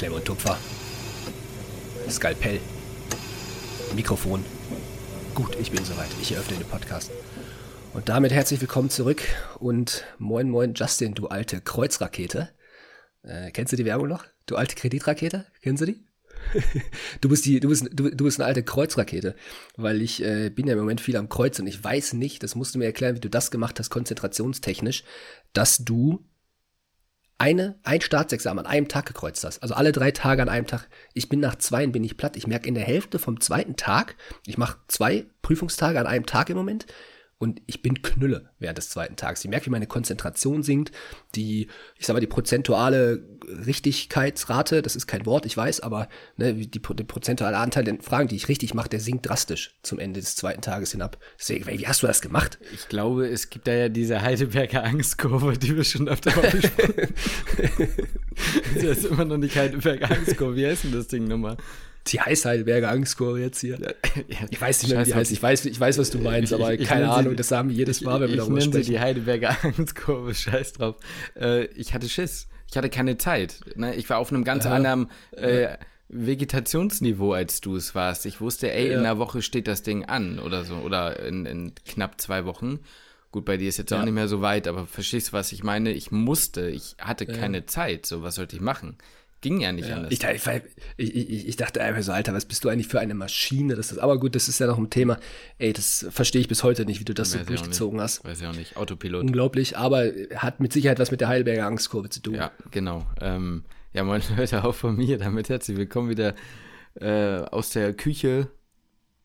Klemm und Tupfer. Skalpell. Mikrofon. Gut, ich bin soweit. Ich eröffne den Podcast. Und damit herzlich willkommen zurück und moin moin Justin, du alte Kreuzrakete. Äh, kennst du die Werbung noch? Du alte Kreditrakete? Kennst du die? du bist die, du bist, du, du bist eine alte Kreuzrakete, weil ich äh, bin ja im Moment viel am Kreuz und ich weiß nicht, das musst du mir erklären, wie du das gemacht hast, konzentrationstechnisch, dass du eine, ein Staatsexamen an einem Tag gekreuzt hast. Also alle drei Tage an einem Tag. Ich bin nach zwei bin ich platt. Ich merke in der Hälfte vom zweiten Tag, ich mache zwei Prüfungstage an einem Tag im Moment und ich bin Knülle während des zweiten Tages. Ich merke, wie meine Konzentration sinkt, die, ich sag mal, die prozentuale Richtigkeitsrate, das ist kein Wort, ich weiß, aber ne, die, der prozentuale Anteil der Fragen, die ich richtig mache, der sinkt drastisch zum Ende des zweiten Tages hinab. Deswegen, wie hast du das gemacht? Ich glaube, es gibt da ja diese Heidelberger Angstkurve, die wir schon öfter mal besprochen Das ist immer noch nicht Heidelberger Angstkurve. Wie heißt denn das Ding nochmal? Die heißt Heidelberger Angstkurve jetzt hier. Ich weiß nicht mehr, wie die heißt. Ich weiß, ich weiß, was du meinst, aber ich, ich keine Ahnung. Sie, das haben wir jedes Mal, wenn wir darüber sprechen. Ich nenne sie die Heidelberger Angstkurve. Scheiß drauf. Äh, ich hatte Schiss. Ich hatte keine Zeit. Ne? Ich war auf einem ganz ja. anderen äh, Vegetationsniveau, als du es warst. Ich wusste, ey, ja. in einer Woche steht das Ding an oder so. Oder in, in knapp zwei Wochen. Gut, bei dir ist jetzt ja. auch nicht mehr so weit, aber verstehst du, was ich meine? Ich musste, ich hatte keine Zeit. So, was sollte ich machen? Ging ja nicht ja. anders. Ich, ich, ich, ich, dachte einfach so, Alter, was bist du eigentlich für eine Maschine? Das ist, aber gut, das ist ja noch ein Thema. Ey, das verstehe ich bis heute nicht, wie du das Weiß so durchgezogen hast. Weiß ich auch nicht. Autopilot. Unglaublich, aber hat mit Sicherheit was mit der Heidelberger Angstkurve zu tun. Ja, genau. Ähm, ja, moin Leute, auch von mir. Damit herzlich willkommen wieder äh, aus der Küche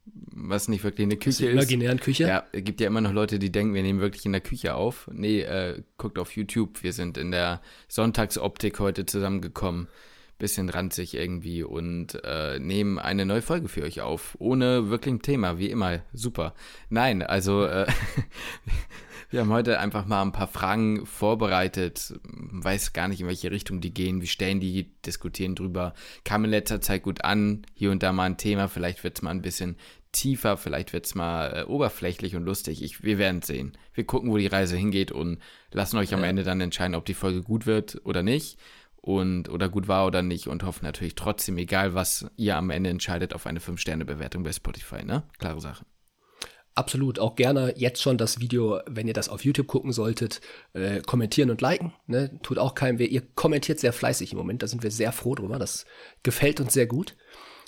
was nicht wirklich eine Küche ist. Imaginären Küche? Ja, es gibt ja immer noch Leute, die denken, wir nehmen wirklich in der Küche auf. Nee, äh, guckt auf YouTube. Wir sind in der Sonntagsoptik heute zusammengekommen bisschen ranzig irgendwie und äh, nehmen eine neue Folge für euch auf. Ohne wirklich ein Thema, wie immer. Super. Nein, also äh, wir haben heute einfach mal ein paar Fragen vorbereitet. Weiß gar nicht, in welche Richtung die gehen. Wir stellen die, diskutieren drüber. Kam in letzter Zeit gut an. Hier und da mal ein Thema. Vielleicht wird es mal ein bisschen tiefer, vielleicht wird es mal äh, oberflächlich und lustig. Ich, wir werden sehen. Wir gucken, wo die Reise hingeht und lassen euch am. Ende dann entscheiden, ob die Folge gut wird oder nicht und oder gut war oder nicht und hoffen natürlich trotzdem, egal was ihr am Ende entscheidet, auf eine 5-Sterne-Bewertung bei Spotify, ne? Klare Sache. Absolut, auch gerne jetzt schon das Video, wenn ihr das auf YouTube gucken solltet, äh, kommentieren und liken. Ne? Tut auch keinem weh. Ihr kommentiert sehr fleißig im Moment, da sind wir sehr froh drüber. Das gefällt uns sehr gut.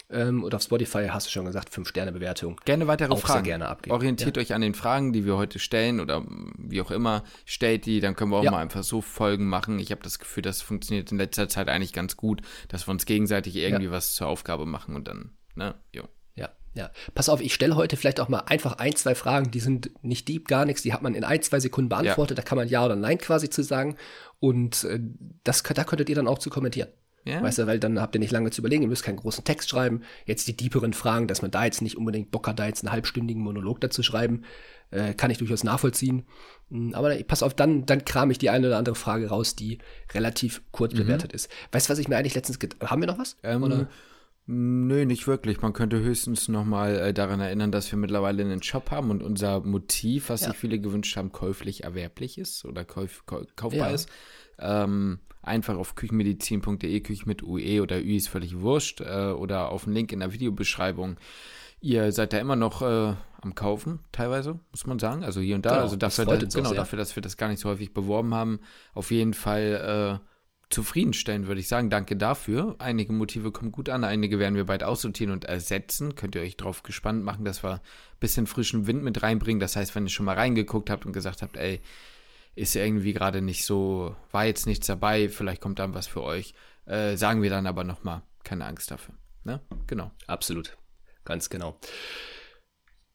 Ähm, und auf Spotify hast du schon gesagt, 5-Sterne-Bewertung. Gerne weitere auch Fragen. Sehr gerne abgeben. Orientiert ja. euch an den Fragen, die wir heute stellen oder wie auch immer, stellt die, dann können wir auch ja. mal einfach so Folgen machen. Ich habe das Gefühl, das funktioniert in letzter Zeit eigentlich ganz gut, dass wir uns gegenseitig irgendwie ja. was zur Aufgabe machen und dann, ne, jo. Ja, ja. Pass auf, ich stelle heute vielleicht auch mal einfach ein, zwei Fragen, die sind nicht deep, gar nichts, die hat man in ein, zwei Sekunden beantwortet, da kann man Ja oder Nein quasi zu sagen und äh, das, da könntet ihr dann auch zu kommentieren. Ja. Weißt du, weil dann habt ihr nicht lange zu überlegen, ihr müsst keinen großen Text schreiben. Jetzt die deeperen Fragen, dass man da jetzt nicht unbedingt Bock hat, da jetzt einen halbstündigen Monolog dazu schreiben, äh, kann ich durchaus nachvollziehen. Hm, aber pass auf, dann, dann kram ich die eine oder andere Frage raus, die relativ kurz mhm. bewertet ist. Weißt du, was ich mir eigentlich letztens. Haben wir noch was? Ähm, oder? Nö, nicht wirklich. Man könnte höchstens nochmal äh, daran erinnern, dass wir mittlerweile einen Shop haben und unser Motiv, was ja. sich viele gewünscht haben, käuflich erwerblich ist oder kauf, kaufbar ja. ist. Ähm, einfach auf küchenmedizin.de, Küche mit UE oder Ü ist völlig wurscht, äh, oder auf den Link in der Videobeschreibung. Ihr seid da immer noch äh, am Kaufen, teilweise, muss man sagen. Also hier und da. Genau, also dafür, das, genau, dafür, dass wir das gar nicht so häufig beworben haben, auf jeden Fall äh, zufriedenstellen, würde ich sagen. Danke dafür. Einige Motive kommen gut an, einige werden wir bald aussortieren und ersetzen. Könnt ihr euch drauf gespannt machen, dass wir ein bisschen frischen Wind mit reinbringen. Das heißt, wenn ihr schon mal reingeguckt habt und gesagt habt, ey, ist irgendwie gerade nicht so, war jetzt nichts dabei, vielleicht kommt dann was für euch. Äh, sagen wir dann aber nochmal, keine Angst dafür. Ne? Genau. Absolut. Ganz genau.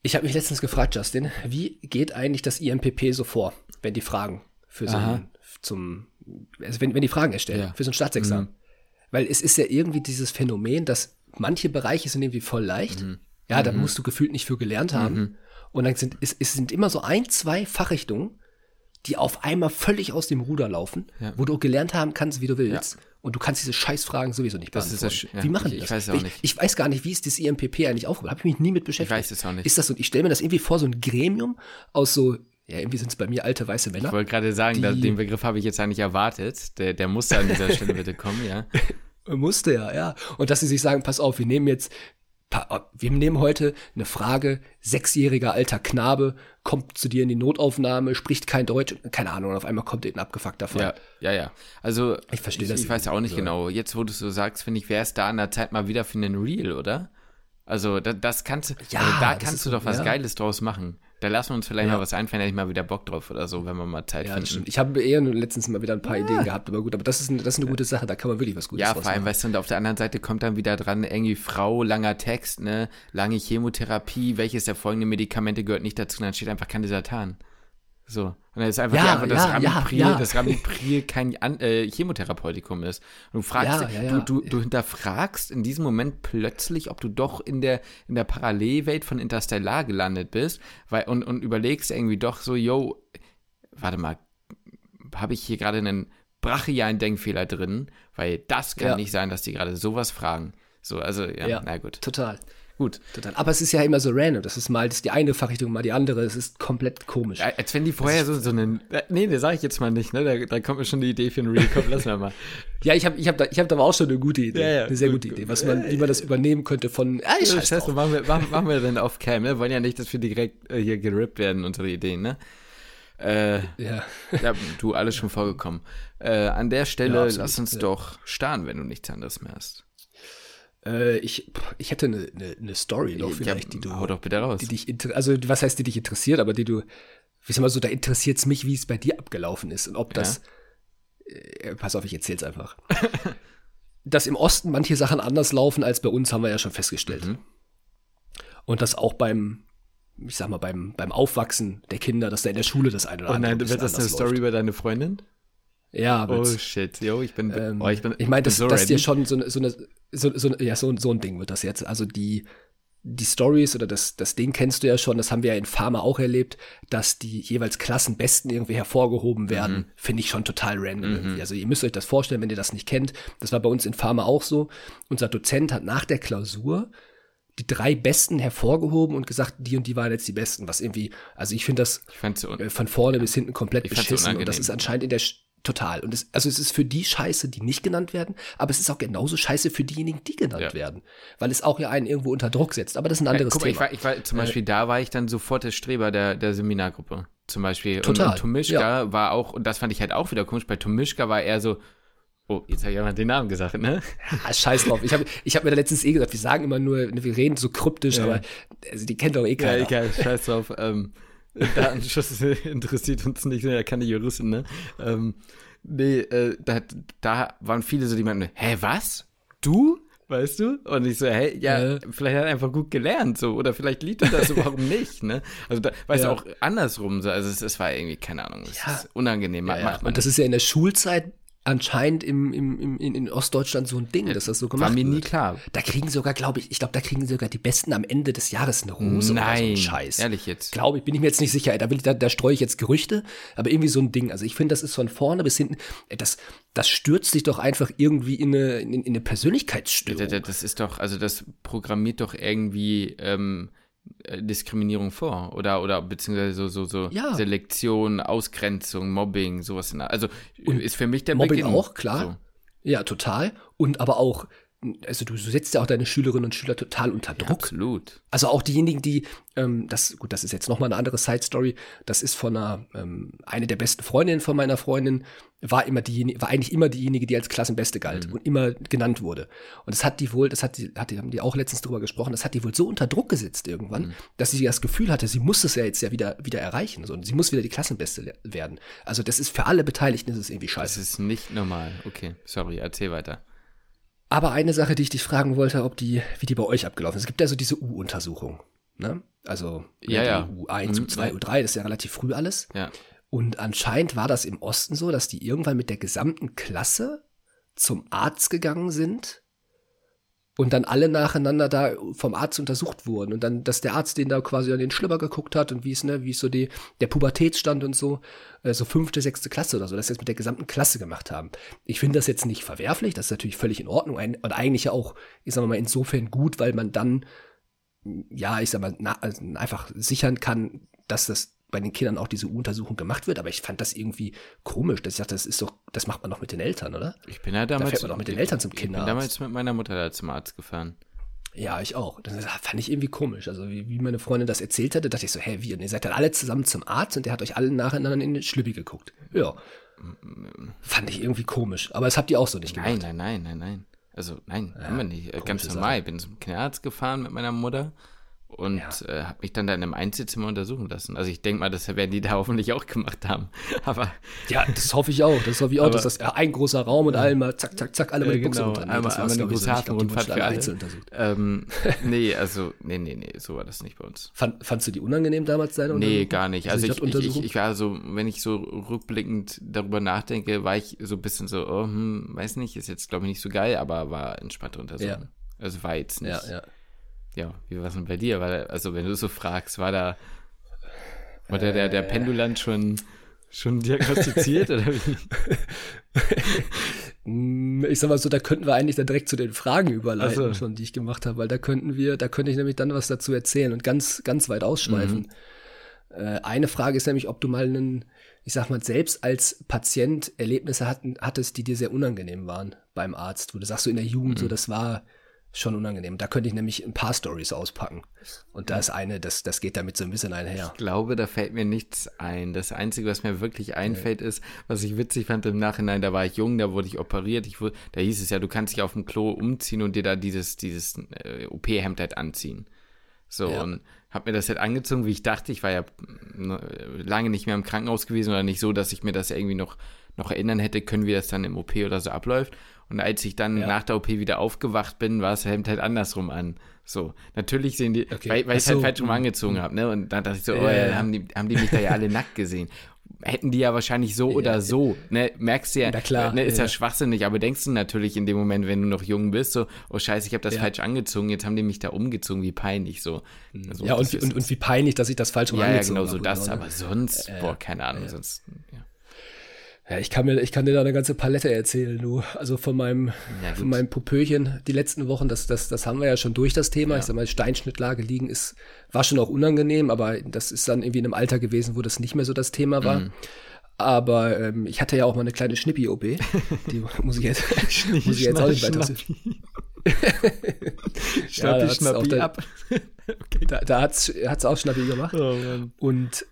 Ich habe mich letztens gefragt, Justin, wie geht eigentlich das IMPP so vor, wenn die Fragen für so ein, zum, also wenn, wenn die Fragen erstellen, ja. für so ein Staatsexamen? Mhm. Weil es ist ja irgendwie dieses Phänomen, dass manche Bereiche sind irgendwie voll leicht. Mhm. Ja, da mhm. musst du gefühlt nicht für gelernt haben. Mhm. Und dann sind es, es sind immer so ein, zwei Fachrichtungen, die auf einmal völlig aus dem Ruder laufen, ja. wo du gelernt haben kannst, wie du willst. Ja. Und du kannst diese Scheißfragen sowieso nicht beantworten. Das ist ja, wie machen die das? Ich weiß, auch nicht. Ich, ich, weiß gar nicht, wie ist das IMPP eigentlich aufgebaut? Habe ich mich nie mit beschäftigt. Ich weiß es auch nicht. Ist das so? Ich stelle mir das irgendwie vor, so ein Gremium aus so ja, irgendwie sind es bei mir alte weiße Männer. Ich wollte gerade sagen, die, den Begriff habe ich jetzt eigentlich erwartet. Der, der muss an dieser Stelle bitte kommen, ja. Musste ja, ja. Und dass sie sich sagen, pass auf, wir nehmen jetzt, wir nehmen heute eine Frage, sechsjähriger alter Knabe kommt zu dir in die Notaufnahme, spricht kein Deutsch, keine Ahnung, und auf einmal kommt ein abgefuckter Fall. Ja, ja, ja. Also, ich verstehe das. Ich weiß auch nicht so. genau. Jetzt, wo du es so sagst, finde ich, wäre es da an der Zeit mal wieder für einen Real, oder? Also, da, das kannst du, ja, also da kannst du doch was ja. Geiles draus machen. Da lassen wir uns vielleicht ja. mal was einfallen, hätte ich mal wieder Bock drauf oder so, wenn wir mal Zeit ja, finden. Ich habe eher letztens mal wieder ein paar. Ideen gehabt, aber gut, aber das ist, eine, das ist eine gute Sache, da kann man wirklich was Gutes Ja, vor allem, machen. weißt du, und auf der anderen Seite kommt dann wieder dran, irgendwie Frau, langer Text, ne, lange Chemotherapie, welches der folgenden Medikamente gehört nicht dazu, dann steht einfach Kandidatan. So. Und dann ist einfach, ja, ja, dass, ja, Ramipril, ja, dass Ramipril kein äh, Chemotherapeutikum ist. Und du fragst, Du, du, du hinterfragst in diesem Moment plötzlich, ob du doch in der, in der Parallelwelt von Interstellar gelandet bist, weil, und, und überlegst irgendwie doch so, yo, warte mal, habe ich hier gerade einen brachialen Denkfehler drin? Weil das kann nicht sein, dass die gerade sowas fragen. So, also, ja, na gut. Total. Gut. Total. Aber es ist ja immer so random. Das ist mal das ist die eine Fachrichtung, mal die andere. Es ist komplett komisch. Ja, als wenn die vorher so, so einen. Äh, nee, das sage ich jetzt mal nicht, ne? Da, da kommt mir schon die Idee für einen Reel. Komm, lass mal mal. ja, ich habe ich hab da, ich hab da auch schon eine gute Idee. Ja, ja, eine sehr gut, gute Idee, was man, wie man das übernehmen könnte von. Ah, ich das heißt, machen wir, machen, machen wir denn auf Cam, ne? Wir wollen ja nicht, dass wir direkt äh, hier gerippt werden, unsere Ideen, ne? Äh, ja. ja. Du, alles schon vorgekommen. Äh, an der Stelle, ja, lass uns doch starren, wenn du nichts anderes mehr hast. Äh, ich, ich hätte eine, eine, eine Story noch vielleicht, ja, die du. Hau doch bitte raus. Die dich, also, was heißt, die dich interessiert, aber die du, wie sag mal so, da interessiert es mich, wie es bei dir abgelaufen ist und ob das. Äh, pass auf, ich erzähl's einfach. dass im Osten manche Sachen anders laufen als bei uns, haben wir ja schon festgestellt. Mhm. Und das auch beim, ich sag mal, beim, beim Aufwachsen der Kinder, dass da in der Schule das eine oder andere. Oh nein, wird das eine Story läuft. über deine Freundin? Ja, Oh shit, yo, ich bin, ähm, oh, ich bin, ich meine, das, so dass dir schon so eine, so eine, so, so, ja, so, so ein Ding wird das jetzt. Also die, die Stories oder das, das Ding kennst du ja schon, das haben wir ja in Pharma auch erlebt, dass die jeweils Klassenbesten irgendwie hervorgehoben werden, mhm. finde ich schon total random mhm. Also ihr müsst euch das vorstellen, wenn ihr das nicht kennt. Das war bei uns in Pharma auch so. Unser Dozent hat nach der Klausur die drei Besten hervorgehoben und gesagt, die und die waren jetzt die Besten. Was irgendwie, also ich finde das ich äh, von vorne ja. bis hinten komplett beschissen. Und das ist anscheinend in der Total. Und es, also es ist für die Scheiße, die nicht genannt werden, aber es ist auch genauso Scheiße für diejenigen, die genannt ja. werden. Weil es auch ja einen irgendwo unter Druck setzt. Aber das ist ein anderes ja, guck, Thema. Ich war, ich war, zum äh, Beispiel, äh, da war ich dann sofort der Streber der, der Seminargruppe. Zum Beispiel. Total. Und, und Tomischka ja. war auch, und das fand ich halt auch wieder komisch, bei Tomischka war er so, Oh, jetzt habe ich aber den Namen gesagt, ne? Ja, scheiß drauf. Ich habe ich hab mir da letztens eh gesagt, wir sagen immer nur, wir reden so kryptisch, ja. aber also die kennt doch eh keiner. Ja, egal, scheiß drauf. ähm, Datenschutz interessiert uns nicht, er kann die Juristen, ne? Ähm, Nee, äh, da, da waren viele so, die meinten, hä, was? Du? Weißt du? Und ich so, hey, ja, äh. vielleicht hat er einfach gut gelernt, so, oder vielleicht liebt er das so, warum nicht, ne? Also, da, weißt ja. du, auch andersrum, so, also, es, es war irgendwie, keine Ahnung, es ja. ist unangenehm, ja. Und das ist ja in der Schulzeit anscheinend im, im, im, in Ostdeutschland so ein Ding, dass das so gemacht War mir nie wird. klar. Da kriegen sogar, glaube ich, ich glaube, da kriegen sogar die Besten am Ende des Jahres eine Hose Nein, oder so Scheiß. ehrlich jetzt. Glaube ich, bin ich mir jetzt nicht sicher. Da, will ich, da, da streue ich jetzt Gerüchte, aber irgendwie so ein Ding. Also ich finde, das ist von vorne bis hinten, das, das stürzt sich doch einfach irgendwie in eine, in, in eine Persönlichkeitsstörung. Das, ist doch, also das programmiert doch irgendwie ähm, äh, Diskriminierung vor oder oder beziehungsweise so so so ja. Selektion, Ausgrenzung, Mobbing, sowas. In, also und ist für mich der Mobbing Beginn. auch klar. So. Ja, total. Und aber auch also du, setzt ja auch deine Schülerinnen und Schüler total unter Druck. Ja, absolut. Also auch diejenigen, die, ähm, das, gut, das ist jetzt nochmal eine andere Side-Story, das ist von einer, ähm, eine der besten Freundinnen von meiner Freundin, war immer diejenige, war eigentlich immer diejenige, die als Klassenbeste galt mhm. und immer genannt wurde. Und das hat die wohl, das hat die, hat die, haben die auch letztens drüber gesprochen, das hat die wohl so unter Druck gesetzt irgendwann, mhm. dass sie das Gefühl hatte, sie muss es ja jetzt ja wieder, wieder erreichen, so, und sie muss wieder die Klassenbeste werden. Also das ist für alle Beteiligten ist es irgendwie scheiße. Das ist nicht normal. Okay, sorry, erzähl weiter. Aber eine Sache, die ich dich fragen wollte, ob die, wie die bei euch abgelaufen ist. Es gibt ja so diese U-Untersuchung. Ne? Also ja, ja. U1, mhm. U2, U3, das ist ja relativ früh alles. Ja. Und anscheinend war das im Osten so, dass die irgendwann mit der gesamten Klasse zum Arzt gegangen sind und dann alle nacheinander da vom Arzt untersucht wurden und dann, dass der Arzt den da quasi an den Schlüpper geguckt hat und wie es, ne, wie es so die, der Pubertätsstand und so, äh, so fünfte, sechste Klasse oder so, das mit der gesamten Klasse gemacht haben. Ich finde das jetzt nicht verwerflich, das ist natürlich völlig in Ordnung und eigentlich auch, ich sag mal, insofern gut, weil man dann, ja, ich sag mal, na, also einfach sichern kann, dass das bei den Kindern auch diese U-Untersuchung gemacht wird, aber ich fand das irgendwie komisch, dass ich dachte, das ist doch, das macht man doch mit den Eltern, oder? Ich bin ja damals. Da fährt man doch mit den Eltern zum Kinderarzt. Ich bin damals mit meiner Mutter da zum Arzt gefahren. Ja, ich auch. Das fand ich irgendwie komisch. Also wie, wie meine Freundin das erzählt hatte, dachte ich so, hä, wie? Und ihr seid dann alle zusammen zum Arzt und der hat euch alle nacheinander in den Schlüppi geguckt. Ja. Fand ich irgendwie komisch. Aber das habt ihr auch so nicht gemacht. Nein, nein, nein, nein, nein. Also nein, ja, haben wir nicht. Ganz normal. Ich bin zum Kinderarzt gefahren mit meiner Mutter und ja. äh, habe mich dann da in einem Einzelzimmer untersuchen lassen. Also ich denke mal, das werden die da hoffentlich auch gemacht haben. Aber ja, das hoffe ich auch. Das hoffe ich auch, aber, dass das ein großer Raum und allen mal zack, zack, zack, alle mal die Buchse genau, einmal, das einmal eine große Hafenrundfahrt für alle. Ähm, nee, also nee, nee, nee, so war das nicht bei uns. Fand, fandst du die unangenehm damals deine Nee, gar nicht. Also ich, ich, ich, ich, war so, wenn ich so rückblickend darüber nachdenke, war ich so ein bisschen so, oh, hm, weiß nicht, ist jetzt glaube ich nicht so geil, aber war entspannte Untersuchung. Ja. Also war jetzt nicht. Ja, ja ja, wie war es denn bei dir? War, also, wenn du so fragst, war da, war der, der, der äh. Pendulant schon, schon diagnostiziert oder wie? ich sag mal so, da könnten wir eigentlich dann direkt zu den Fragen überleiten, so. schon, die ich gemacht habe, weil da könnten wir, da könnte ich nämlich dann was dazu erzählen und ganz, ganz weit ausschweifen. Mhm. Äh, eine Frage ist nämlich, ob du mal einen, ich sag mal, selbst als Patient Erlebnisse hatten, hattest, die dir sehr unangenehm waren beim Arzt, wo du sagst so in der Jugend, mhm. so das war, schon unangenehm. Da könnte ich nämlich ein paar Stories auspacken. Und da ist eine, das, das geht damit so ein bisschen einher. Ich glaube, da fällt mir nichts ein. Das Einzige, was mir wirklich einfällt, ist, was ich witzig fand im Nachhinein, da war ich jung, da wurde ich operiert. Ich wurde, da hieß es ja, du kannst dich auf dem Klo umziehen und dir da dieses, dieses äh, OP-Hemd halt anziehen. So, ja. und hab mir das halt angezogen, wie ich dachte. Ich war ja lange nicht mehr im Krankenhaus gewesen oder nicht so, dass ich mir das irgendwie noch, noch erinnern hätte können, wie das dann im OP oder so abläuft. Und als ich dann ja. nach der OP wieder aufgewacht bin, war das Hemd halt andersrum an. So, natürlich sehen die, okay. weil, weil ich es halt falsch rum angezogen habe, ne? Und dann dachte ich so, oh ja, haben die, haben die mich da ja alle nackt gesehen. Hätten die ja wahrscheinlich so ja, oder so, ne? Merkst du ja, klar, ne, ist ja. ja schwachsinnig, aber denkst du natürlich in dem Moment, wenn du noch jung bist, so, oh scheiße, ich habe das falsch angezogen, jetzt haben die mich da umgezogen, wie peinlich, so. Also, ja, und, und, und, wie peinlich, dass ich das falsch rum ja, angezogen habe. Ja, genau so das, ne? aber sonst, boah, keine Ahnung, sonst, ja. Ja, ich kann mir, ich kann dir da eine ganze Palette erzählen, du. Also von meinem, ja, von meinem Popöchen die letzten Wochen, das, das, das haben wir ja schon durch das Thema. Ja. Ich sag mal, Steinschnittlage liegen ist, war schon auch unangenehm, aber das ist dann irgendwie in einem Alter gewesen, wo das nicht mehr so das Thema war. Mhm. Aber ähm, ich hatte ja auch mal eine kleine Schnippi-OB. Die muss ich jetzt, muss ich jetzt auch nicht weiter. Schnappi, ja, Schnappi ab. okay. Da, da hat's, hat's auch Schnappi gemacht. Oh, und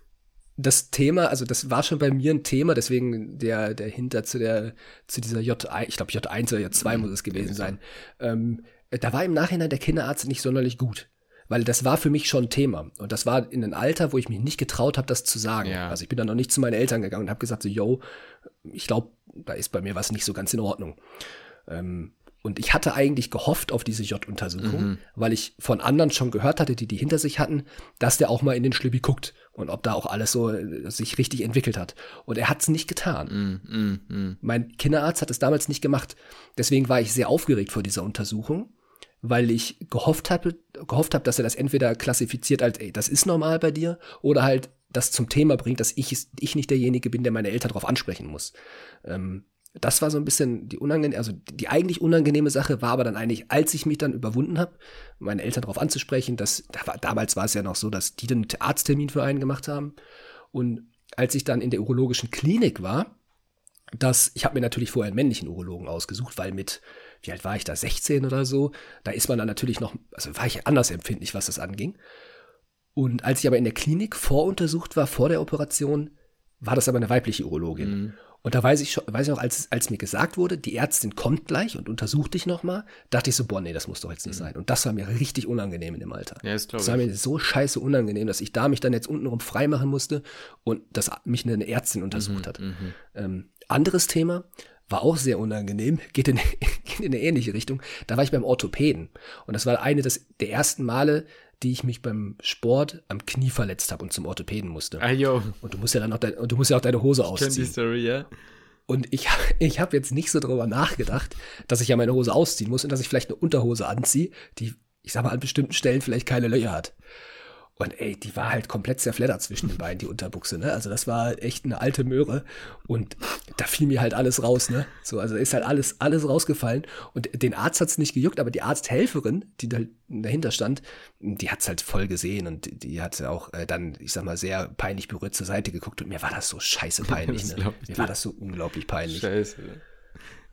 das Thema, also das war schon bei mir ein Thema, deswegen der, der Hinter zu der, zu dieser J, ich glaube J1 oder J2 muss es gewesen sein. Ähm, da war im Nachhinein der Kinderarzt nicht sonderlich gut. Weil das war für mich schon ein Thema. Und das war in einem Alter, wo ich mich nicht getraut habe, das zu sagen. Ja. Also ich bin dann noch nicht zu meinen Eltern gegangen und habe gesagt, so, yo, ich glaube, da ist bei mir was nicht so ganz in Ordnung. Ähm, und ich hatte eigentlich gehofft auf diese J-Untersuchung, mhm. weil ich von anderen schon gehört hatte, die die hinter sich hatten, dass der auch mal in den Schlübbi guckt und ob da auch alles so äh, sich richtig entwickelt hat. Und er hat es nicht getan. Mhm. Mhm. Mein Kinderarzt hat es damals nicht gemacht. Deswegen war ich sehr aufgeregt vor dieser Untersuchung, weil ich gehofft habe, gehofft habe, dass er das entweder klassifiziert als, ey, das ist normal bei dir, oder halt das zum Thema bringt, dass ich, ich nicht derjenige bin, der meine Eltern darauf ansprechen muss. Ähm, das war so ein bisschen die unangenehme, also die eigentlich unangenehme Sache war aber dann eigentlich, als ich mich dann überwunden habe, meine Eltern darauf anzusprechen, dass da war, damals war es ja noch so, dass die einen Arzttermin für einen gemacht haben und als ich dann in der urologischen Klinik war, dass ich habe mir natürlich vorher einen männlichen Urologen ausgesucht, weil mit wie alt war ich da 16 oder so, da ist man dann natürlich noch, also war ich anders empfindlich, was das anging. Und als ich aber in der Klinik voruntersucht war vor der Operation, war das aber eine weibliche Urologin. Mhm. Und da weiß ich schon, weiß ich noch, als, als mir gesagt wurde, die Ärztin kommt gleich und untersucht dich nochmal, dachte ich so, boah, nee, das muss doch jetzt nicht mhm. sein. Und das war mir richtig unangenehm in dem Alter. Ja, ist das war mir so scheiße unangenehm, dass ich da mich dann jetzt untenrum freimachen musste und dass mich eine Ärztin untersucht mhm, hat. Mhm. Ähm, anderes Thema, war auch sehr unangenehm, geht in, geht in eine ähnliche Richtung. Da war ich beim Orthopäden. Und das war eine des, der ersten Male, die ich mich beim Sport am Knie verletzt habe und zum Orthopäden musste. Ah, yo. Und du musst ja dann noch dein, und du musst ja auch deine Hose ausziehen. Ich kenn die Story, ja. Und ich, ich habe jetzt nicht so drüber nachgedacht, dass ich ja meine Hose ausziehen muss und dass ich vielleicht eine Unterhose anziehe, die, ich sag mal, an bestimmten Stellen vielleicht keine Löcher hat. Und ey, die war halt komplett zerfleddert zwischen den beiden, die Unterbuchse, ne? Also das war echt eine alte Möhre. Und da fiel mir halt alles raus, ne? So, also ist halt alles, alles rausgefallen. Und den Arzt hat's nicht gejuckt, aber die Arzthelferin, die da dahinter stand, die hat's halt voll gesehen und die, hat auch äh, dann, ich sag mal, sehr peinlich berührt zur Seite geguckt und mir war das so scheiße peinlich, ne? Mir war das so unglaublich peinlich. Scheiße.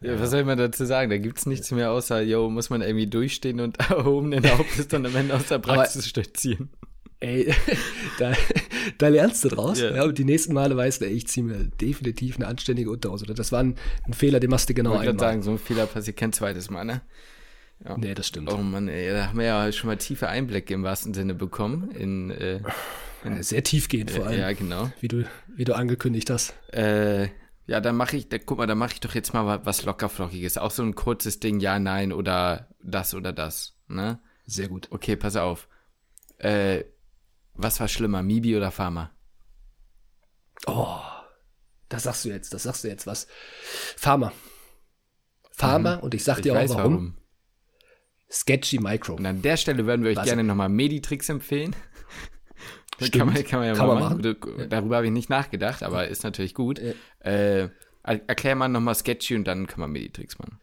Ja, was soll man dazu sagen? Da gibt's nichts mehr außer, yo, muss man irgendwie durchstehen und erhobenen Hauptes dann am Ende aus der Praxis stolzieren. Ey, da, da lernst du draus. Yeah. Ja, und die nächsten Male weißt du, ey, ich ziehe mir definitiv eine anständige Unterhose. Das war ein, ein Fehler, den machst du genau einmal. Ich sagen, so ein Fehler passiert kein zweites Mal, ne? Ja. Nee, das stimmt. Oh Mann, ey, da haben wir ja schon mal tiefe Einblicke im wahrsten Sinne bekommen. In, äh, in Sehr tiefgehend vor allem. Ja, genau. Wie du, wie du angekündigt hast. Äh, ja, dann mache ich, da, guck mal, da mache ich doch jetzt mal was lockerflockiges. Auch so ein kurzes Ding, ja, nein oder das oder das. Ne? Sehr gut. Okay, pass auf. Äh, was war schlimmer, Mibi oder Pharma? Oh, das sagst du jetzt, das sagst du jetzt was. Pharma. Pharma mhm. und ich sag ich dir auch warum. warum. Sketchy Micro. Und an der Stelle würden wir euch was? gerne nochmal Meditrix empfehlen. Stimmt. Kann man, kann man ja kann mal man machen. machen. Darüber habe ich nicht nachgedacht, aber ist natürlich gut. Ja. Äh, erklär mal nochmal Sketchy und dann kann man Meditrix machen.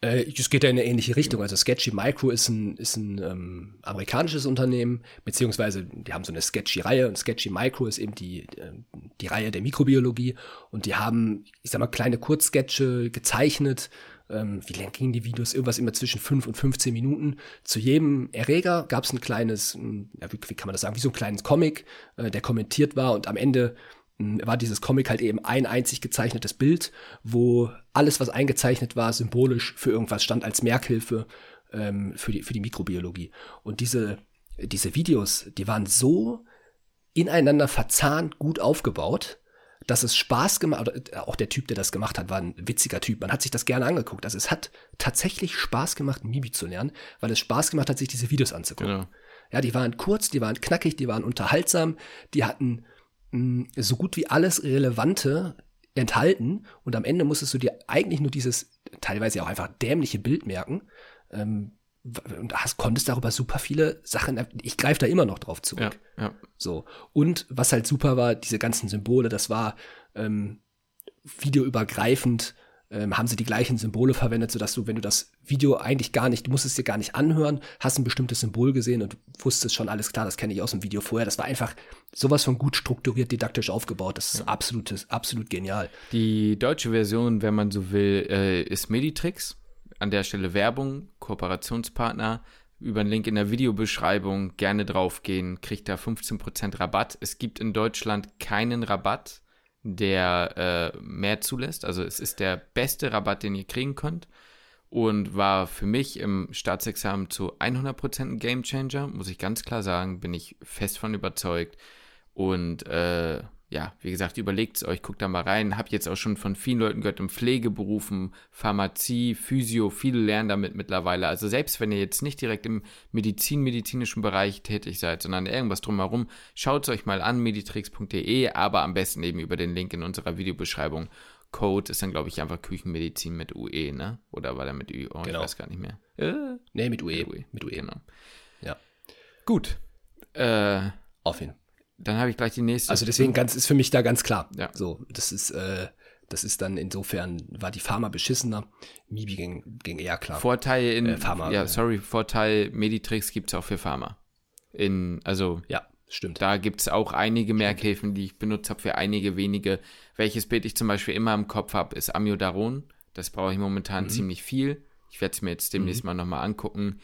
Äh, es geht ja in eine ähnliche Richtung. Also Sketchy Micro ist ein, ist ein ähm, amerikanisches Unternehmen, beziehungsweise die haben so eine Sketchy-Reihe und Sketchy Micro ist eben die, äh, die Reihe der Mikrobiologie und die haben, ich sag mal, kleine Kurzsketche gezeichnet. Ähm, wie lang gingen die Videos? Irgendwas immer zwischen 5 und 15 Minuten. Zu jedem Erreger gab es ein kleines, ja, wie, wie, kann man das sagen, wie so ein kleines Comic, äh, der kommentiert war und am Ende war dieses Comic halt eben ein einzig gezeichnetes Bild, wo alles, was eingezeichnet war, symbolisch für irgendwas stand als Merkhilfe ähm, für, die, für die Mikrobiologie. Und diese, diese Videos, die waren so ineinander verzahnt gut aufgebaut, dass es Spaß gemacht, hat. auch der Typ, der das gemacht hat, war ein witziger Typ. Man hat sich das gerne angeguckt. Also es hat tatsächlich Spaß gemacht, Mibi zu lernen, weil es Spaß gemacht hat, sich diese Videos anzugucken. Genau. Ja, die waren kurz, die waren knackig, die waren unterhaltsam, die hatten so gut wie alles Relevante enthalten und am Ende musstest du dir eigentlich nur dieses teilweise auch einfach dämliche Bild merken ähm, und hast, konntest darüber super viele Sachen, ich greife da immer noch drauf zurück. Ja, ja. So. Und was halt super war, diese ganzen Symbole, das war ähm, videoübergreifend ähm, haben sie die gleichen Symbole verwendet, sodass du, wenn du das Video eigentlich gar nicht, du musst es dir gar nicht anhören, hast ein bestimmtes Symbol gesehen und wusstest schon alles klar, das kenne ich aus dem Video vorher. Das war einfach sowas von gut strukturiert, didaktisch aufgebaut. Das ist ja. absolut, absolut genial. Die deutsche Version, wenn man so will, äh, ist Meditrix. An der Stelle Werbung, Kooperationspartner. Über den Link in der Videobeschreibung gerne draufgehen, kriegt da 15% Rabatt. Es gibt in Deutschland keinen Rabatt der äh, mehr zulässt. Also es ist der beste Rabatt, den ihr kriegen könnt. Und war für mich im Staatsexamen zu 100% ein Gamechanger, muss ich ganz klar sagen, bin ich fest von überzeugt. Und äh, ja, wie gesagt, überlegt es euch, guckt da mal rein. Hab jetzt auch schon von vielen Leuten gehört, im Pflegeberufen, Pharmazie, Physio, viele lernen damit mittlerweile. Also selbst wenn ihr jetzt nicht direkt im Medizin, medizinischen Bereich tätig seid, sondern irgendwas drumherum, schaut es euch mal an, meditrix.de, aber am besten eben über den Link in unserer Videobeschreibung. Code ist dann, glaube ich, einfach Küchenmedizin mit UE, ne? Oder war der mit UE? Oh, genau. Ich weiß gar nicht mehr. Äh, nee, mit UE. Mit UE, mit UE. genau. Ja. Gut. Äh, Auf ihn. Dann habe ich gleich die nächste. Also deswegen ganz, ist für mich da ganz klar. Ja. So, das ist, äh, das ist dann insofern, war die Pharma beschissener. Mibi ging, ging eher klar. Vorteil in, äh, Pharma, ja, sorry, Vorteil Meditrix gibt es auch für Pharma. In, also. Ja, stimmt. Da gibt es auch einige Merkhilfen, die ich benutzt habe für einige wenige. Welches Bild ich zum Beispiel immer im Kopf habe, ist Amiodaron. Das brauche ich momentan mhm. ziemlich viel. Ich werde es mir jetzt demnächst mhm. mal nochmal angucken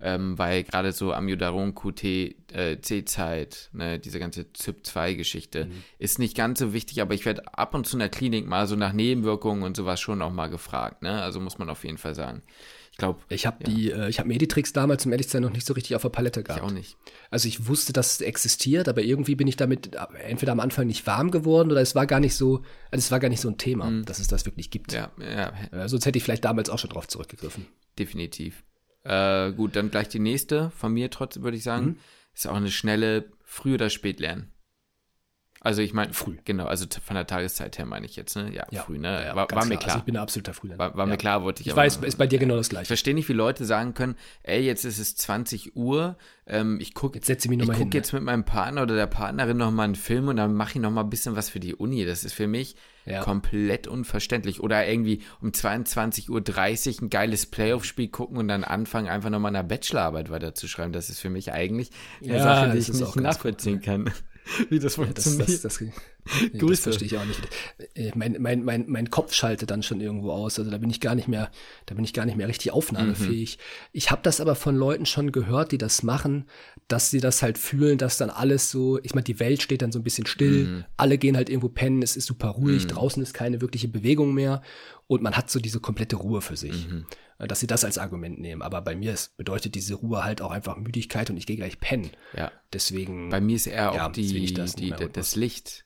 ähm, weil gerade so Amiodaron, QT, äh, C-Zeit, ne, diese ganze ZYP2-Geschichte mhm. ist nicht ganz so wichtig, aber ich werde ab und zu in der Klinik mal so nach Nebenwirkungen und sowas schon auch mal gefragt, ne? Also muss man auf jeden Fall sagen. Ich glaube. Ich habe ja. die, äh, ich habe Meditrix damals, um ehrlich zu sein, noch nicht so richtig auf der Palette gehabt. Ich auch nicht. Also ich wusste, dass es existiert, aber irgendwie bin ich damit äh, entweder am Anfang nicht warm geworden oder es war gar nicht so, also es war gar nicht so ein Thema, mhm. dass es das wirklich gibt. Ja, ja. Äh, sonst hätte ich vielleicht damals auch schon drauf zurückgegriffen. Definitiv. Äh, gut, dann gleich die nächste von mir trotzdem, würde ich sagen. Mhm. Ist auch eine schnelle Früh- oder Spätlernen. Also ich meine, früh. Genau, also von der Tageszeit her meine ich jetzt, ne? Ja, ja früh, ne? Ja, war, war mir klar. klar. Also ich bin ein absoluter Frühling. War, war mir klar, wollte ich Ich weiß, ist bei dir genau das gleiche. Ich verstehe nicht, wie Leute sagen können, ey, jetzt ist es 20 Uhr, ähm, ich gucke jetzt, ich guck hin, jetzt ne? mit meinem Partner oder der Partnerin nochmal einen Film und dann mache ich nochmal ein bisschen was für die Uni. Das ist für mich komplett unverständlich. Oder irgendwie um 22.30 Uhr ein geiles Playoff-Spiel gucken und dann anfangen, einfach nochmal eine Bachelorarbeit weiterzuschreiben. Das ist für mich eigentlich eine Sache, die ich nicht nachvollziehen kann. Wie das funktioniert. Das, das, das, nee, das verstehe ich auch nicht. Äh, mein, mein, mein, mein Kopf schaltet dann schon irgendwo aus. Also da bin ich gar nicht mehr, da bin ich gar nicht mehr richtig aufnahmefähig. Mhm. Ich habe das aber von Leuten schon gehört, die das machen, dass sie das halt fühlen, dass dann alles so, ich meine, die Welt steht dann so ein bisschen still, mhm. alle gehen halt irgendwo pennen, es ist super ruhig, mhm. draußen ist keine wirkliche Bewegung mehr und man hat so diese komplette Ruhe für sich. Mhm. Äh, dass sie das als Argument nehmen. Aber bei mir ist, bedeutet diese Ruhe halt auch einfach Müdigkeit und ich gehe gleich pennen. Ja. Deswegen. Bei mir ist eher ja, auch die, das, die, das Licht.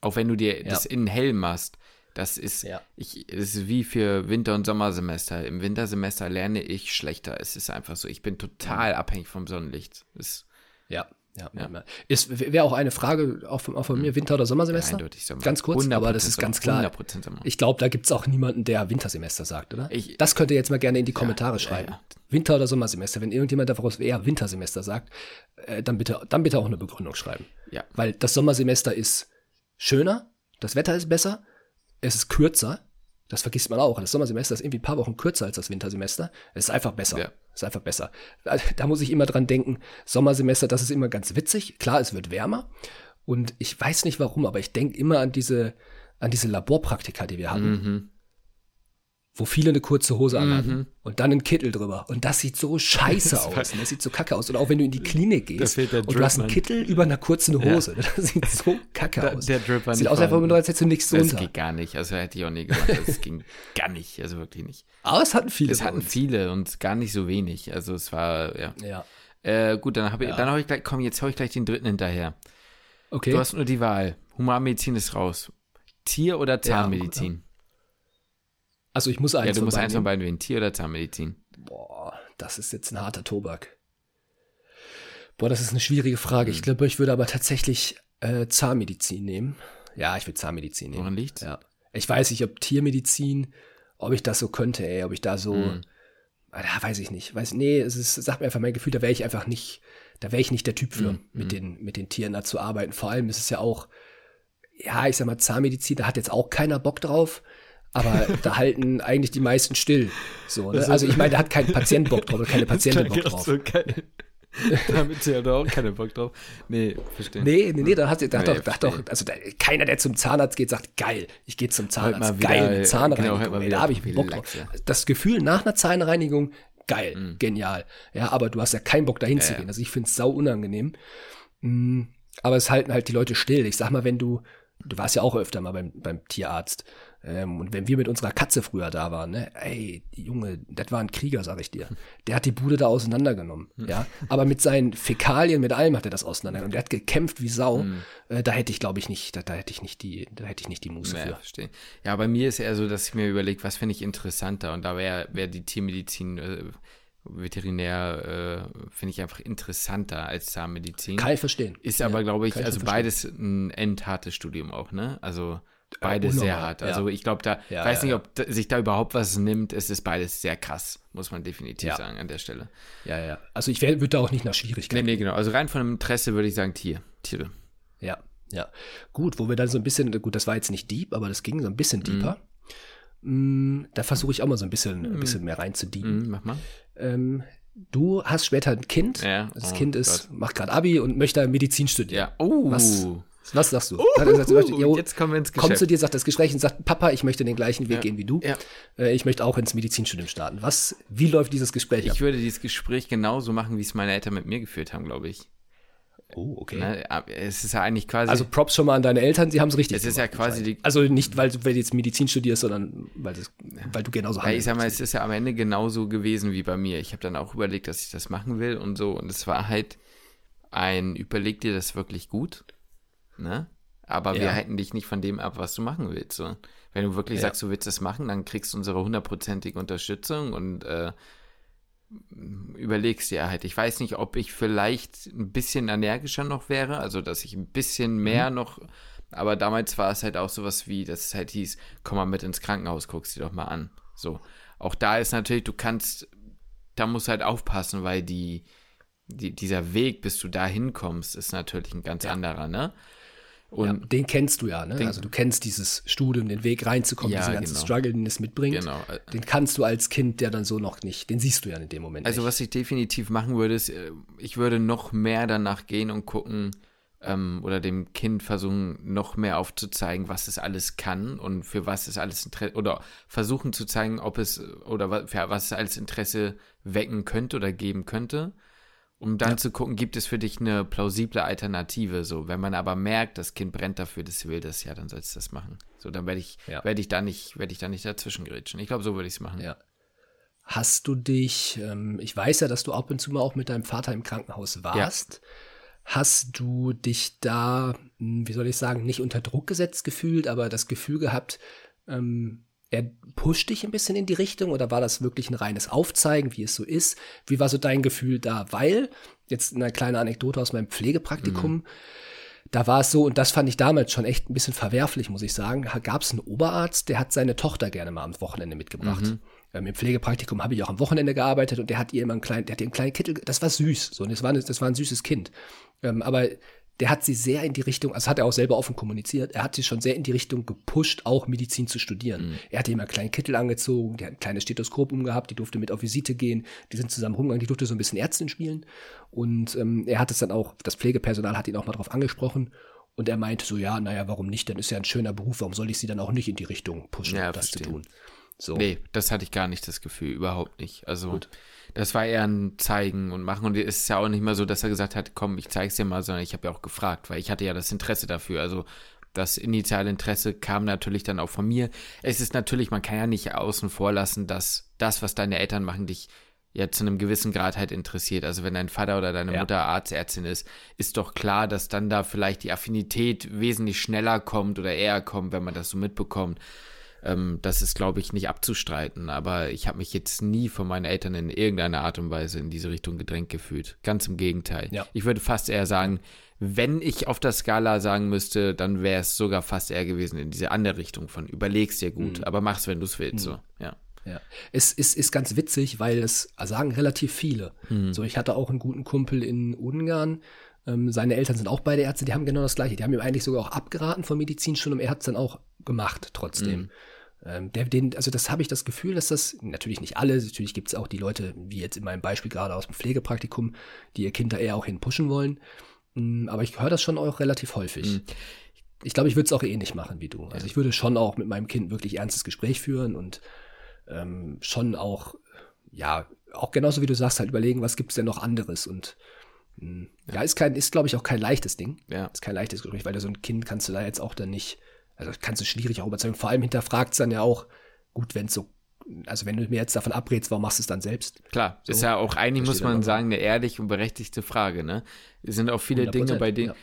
Auch wenn du dir ja. das innen hell machst, das ist, ja. ich, das ist wie für Winter- und Sommersemester. Im Wintersemester lerne ich schlechter. Es ist einfach so. Ich bin total abhängig vom Sonnenlicht. Das, ja, ja, ja. Ist wäre auch eine Frage auch von, auch von mir, Winter- oder Sommersemester? Ja, eindeutig Sommer. Ganz kurz, aber das ist ganz klar. 100% Sommer. Ich glaube, da gibt es auch niemanden, der Wintersemester sagt, oder? Ich, das könnt ihr jetzt mal gerne in die Kommentare ja, schreiben. Ja, Winter- oder Sommersemester. Wenn irgendjemand daraus eher Wintersemester sagt, äh, dann, bitte, dann bitte auch eine Begründung schreiben. Ja. Weil das Sommersemester ist schöner, das Wetter ist besser, es ist kürzer, das vergisst man auch. Das Sommersemester ist irgendwie ein paar Wochen kürzer als das Wintersemester. Es ist einfach besser. Ja. Ist einfach besser. Da muss ich immer dran denken, Sommersemester, das ist immer ganz witzig. Klar, es wird wärmer. Und ich weiß nicht warum, aber ich denke immer an diese, an diese Laborpraktika, die wir hatten. Mhm wo viele eine kurze Hose mhm. anhatten und dann einen Kittel drüber. Und das sieht so scheiße das aus. Das sieht so kacke aus. Und auch wenn du in die Klinik gehst und du hast einen Kittel über einer kurzen Hose, ja. das sieht so kacke da, aus. Der Drip sieht aus, einfach nur, als hättest du nichts so Das geht gar nicht. Also hätte ich auch nie gemacht. Das ging gar nicht. Also wirklich nicht. Aber es hatten viele. Es hatten viele und gar nicht so wenig. Also es war, ja. Ja. Äh, gut, dann habe ich, ja. dann habe ich gleich, komm, jetzt hau ich gleich den dritten hinterher. Okay. Du hast nur die Wahl. Humanmedizin ist raus. Tier- oder Zahnmedizin? Also ich muss eins Ja, du musst eins von beiden wählen. Tier- oder Zahnmedizin? Boah, das ist jetzt ein harter Tobak. Boah, das ist eine schwierige Frage. Hm. Ich glaube, ich würde aber tatsächlich äh, Zahnmedizin nehmen. Ja, ich würde Zahnmedizin nehmen. Woran liegt's? Ja. Ich weiß nicht, ob Tiermedizin, ob ich das so könnte, ey, ob ich da so, hm. da ah, weiß ich nicht. Weiß, nee, es ist, sagt mir einfach mein Gefühl, da wäre ich einfach nicht, da wäre ich nicht der Typ für, hm. mit, hm. den, mit den Tieren da zu arbeiten. Vor allem ist es ja auch, ja, ich sag mal, Zahnmedizin, da hat jetzt auch keiner Bock drauf. Aber da halten eigentlich die meisten still. So, ne? Also ich meine, da hat kein Patient Bock drauf oder keine Patientin Bock drauf. So geil. Damit sie hat auch keinen Bock drauf. Nee, verstehe. Nee, nee, nee, da hat, da hat nee, doch, da hat doch, also da, keiner, der zum Zahnarzt geht, sagt, geil, ich gehe zum Zahnarzt. Wieder, geil, eine Zahnreinigung. Genau, da habe ich Bock drauf. Das Gefühl nach einer Zahnreinigung, geil, mhm. genial. Ja, aber du hast ja keinen Bock dahin ja, zu gehen. Also ich finde es sau unangenehm. Mhm, aber es halten halt die Leute still. Ich sag mal, wenn du, du warst ja auch öfter mal beim, beim Tierarzt. Ähm, und wenn wir mit unserer Katze früher da waren, ne, ey, Junge, das war ein Krieger, sag ich dir. Der hat die Bude da auseinandergenommen, hm. ja. Aber mit seinen Fäkalien, mit allem hat er das auseinandergenommen. Und der hat gekämpft wie Sau. Mhm. Äh, da hätte ich, glaube ich, nicht, da, da, hätte ich nicht die, da hätte ich nicht die Muße ja, für. Verstehe. Ja, bei mir ist eher so, dass ich mir überlege, was finde ich interessanter? Und da wäre wär die Tiermedizin, äh, Veterinär äh, finde ich einfach interessanter als Zahnmedizin. Kann ich verstehen. Ist aber, glaube ich, also beides ein endhartes Studium auch, ne? Also beides sehr hart. Also ja. ich glaube, da ja, weiß ja, nicht, ob da, sich da überhaupt was nimmt. Es ist beides sehr krass, muss man definitiv sagen an der Stelle. Ja, ja. Also ich würde da auch nicht nach Schwierigkeiten. Nee, nee, genau. Also rein von Interesse würde ich sagen Tier, Tiere. Ja, ja. Gut, wo wir dann so ein bisschen, gut, das war jetzt nicht deep, aber das ging so ein bisschen deeper. Mhm. Da versuche ich auch mal so ein bisschen, ein mhm. bisschen mehr reinzudieben. Mhm, mach mal. Ähm, du hast später ein Kind. Ja. Das oh, Kind ist, Gott. macht gerade Abi und möchte Medizin studieren. Ja. Oh. Was, was sagst du? Uh, uh, uh, jetzt kommen wir ins Geschäft. Kommt zu dir, sagt das Gespräch und sagt, Papa, ich möchte den gleichen Weg ja. gehen wie du. Ja. Äh, ich möchte auch ins Medizinstudium starten. Was, wie läuft dieses Gespräch Ich ab? würde dieses Gespräch genauso machen, wie es meine Eltern mit mir geführt haben, glaube ich. Oh, okay. Ne, es ist ja eigentlich quasi. Also Props schon mal an deine Eltern, sie haben es richtig Es ist ja quasi die. Also nicht, weil du, weil du jetzt Medizin studierst, sondern weil, das, weil du genauso handelst. Ich sag mal, es ist ja am Ende genauso gewesen wie bei mir. Ich habe dann auch überlegt, dass ich das machen will und so. Und es war halt ein, überleg dir das wirklich gut. Ne? aber ja. wir halten dich nicht von dem ab, was du machen willst. So. Wenn du wirklich ja. sagst, du willst das machen, dann kriegst du unsere hundertprozentige Unterstützung und äh, überlegst dir halt. Ich weiß nicht, ob ich vielleicht ein bisschen energischer noch wäre, also dass ich ein bisschen mehr mhm. noch Aber damals war es halt auch sowas wie, dass es halt hieß, komm mal mit ins Krankenhaus, guck sie doch mal an. So. Auch da ist natürlich, du kannst, da musst du halt aufpassen, weil die, die dieser Weg, bis du da hinkommst, ist natürlich ein ganz ja. anderer, ne? Und ja, den kennst du ja, ne? also du kennst dieses Studium, den Weg reinzukommen, ja, diesen ganzen genau. Struggle, den es mitbringt. Genau. Den kannst du als Kind, der dann so noch nicht, den siehst du ja in dem Moment Also nicht. was ich definitiv machen würde, ist, äh, ich würde noch mehr danach gehen und gucken ähm, oder dem Kind versuchen, noch mehr aufzuzeigen, was es alles kann und für was es alles Interesse, oder versuchen zu zeigen, ob es, oder für was es alles Interesse wecken könnte oder geben könnte um dann ja. zu gucken, gibt es für dich eine plausible Alternative. So, wenn man aber merkt, das Kind brennt dafür, das will das, ja, dann sollst du das machen. So, dann werde ich, ja. werde ich da nicht, werde ich da nicht dazwischen grätschen. Ich glaube, so würde ich es machen. Ja. Hast du dich, ähm, ich weiß ja, dass du ab und zu mal auch mit deinem Vater im Krankenhaus warst. Ja. Hast du dich da, hm, wie soll ich sagen, nicht unter Druck gesetzt gefühlt, aber das Gefühl gehabt, ähm, er pusht dich ein bisschen in die Richtung oder war das wirklich ein reines Aufzeigen, wie es so ist? Wie war so dein Gefühl da? Weil, jetzt eine kleine Anekdote aus meinem Pflegepraktikum, mhm. da war es so, und das fand ich damals schon echt ein bisschen verwerflich, muss ich sagen, gab es einen Oberarzt, der hat seine Tochter gerne mal am Wochenende mitgebracht. Mhm. Ähm, Im Pflegepraktikum habe ich auch am Wochenende gearbeitet und der hat ihr immer einen kleinen, der hat ihr einen kleinen Kittel, das war süß, so, und das war, das war ein süßes Kind. Ähm, aber der hat sie sehr in die Richtung, also hat er auch selber offen kommuniziert, er hat sie schon sehr in die Richtung gepusht, auch Medizin zu studieren. Mhm. Er hatte immer einen kleinen Kittel angezogen, der hat ein kleines Stethoskop umgehabt, die durfte mit auf Visite gehen, die sind zusammen rumgegangen, die durfte so ein bisschen Ärztin spielen. Und ähm, er hat es dann auch, das Pflegepersonal hat ihn auch mal drauf angesprochen. Und er meinte so, ja, naja, warum nicht? Dann ist ja ein schöner Beruf, warum soll ich sie dann auch nicht in die Richtung pushen, ja, das verstehe. zu tun? So. Nee, das hatte ich gar nicht das Gefühl, überhaupt nicht. Also Gut. Das war eher ein Zeigen und Machen und es ist ja auch nicht mal so, dass er gesagt hat, komm, ich zeig's dir mal, sondern ich habe ja auch gefragt, weil ich hatte ja das Interesse dafür. Also das initiale Interesse kam natürlich dann auch von mir. Es ist natürlich, man kann ja nicht außen vor lassen, dass das, was deine Eltern machen, dich ja zu einem gewissen Grad halt interessiert. Also wenn dein Vater oder deine ja. Mutter Arztärztin ist, ist doch klar, dass dann da vielleicht die Affinität wesentlich schneller kommt oder eher kommt, wenn man das so mitbekommt. Ähm, das ist, glaube ich, nicht abzustreiten. Aber ich habe mich jetzt nie von meinen Eltern in irgendeiner Art und Weise in diese Richtung gedrängt gefühlt. Ganz im Gegenteil. Ja. Ich würde fast eher sagen, wenn ich auf der Skala sagen müsste, dann wäre es sogar fast eher gewesen in diese andere Richtung von überlegst dir gut, mhm. aber mach's, wenn du es willst. Mhm. So, ja. Ja, es ist, ist ganz witzig, weil es sagen relativ viele. Mhm. So, ich hatte auch einen guten Kumpel in Ungarn. Ähm, seine Eltern sind auch beide Ärzte, die haben genau das Gleiche. Die haben ihm eigentlich sogar auch abgeraten von Medizinstudium. Er hat es dann auch gemacht trotzdem. Mhm. Ähm, der, den, also das habe ich das Gefühl, dass das, natürlich nicht alle, natürlich gibt es auch die Leute, wie jetzt in meinem Beispiel gerade aus dem Pflegepraktikum, die ihr Kind da eher auch hin pushen wollen. Mm, aber ich höre das schon auch relativ häufig. Mhm. Ich glaube, ich würde es auch ähnlich machen wie du. Also ich würde schon auch mit meinem Kind wirklich ernstes Gespräch führen und ähm, schon auch, ja, auch genauso wie du sagst, halt überlegen, was gibt es denn noch anderes und mm, ja. ja, ist kein, ist glaube ich auch kein leichtes Ding. Ja. Ist kein leichtes Gespräch, weil du so ein Kind kannst du da jetzt auch dann nicht also kannst du schwierig auch überzeugen. Vor allem hinterfragt es dann ja auch, gut, wenn es so, also wenn du mir jetzt davon abrätst, warum machst du es dann selbst? Klar, so, ist ja auch eigentlich, muss man sagen, eine ehrliche und berechtigte Frage, ne? Es sind auch viele Dinge, bei denen, ja.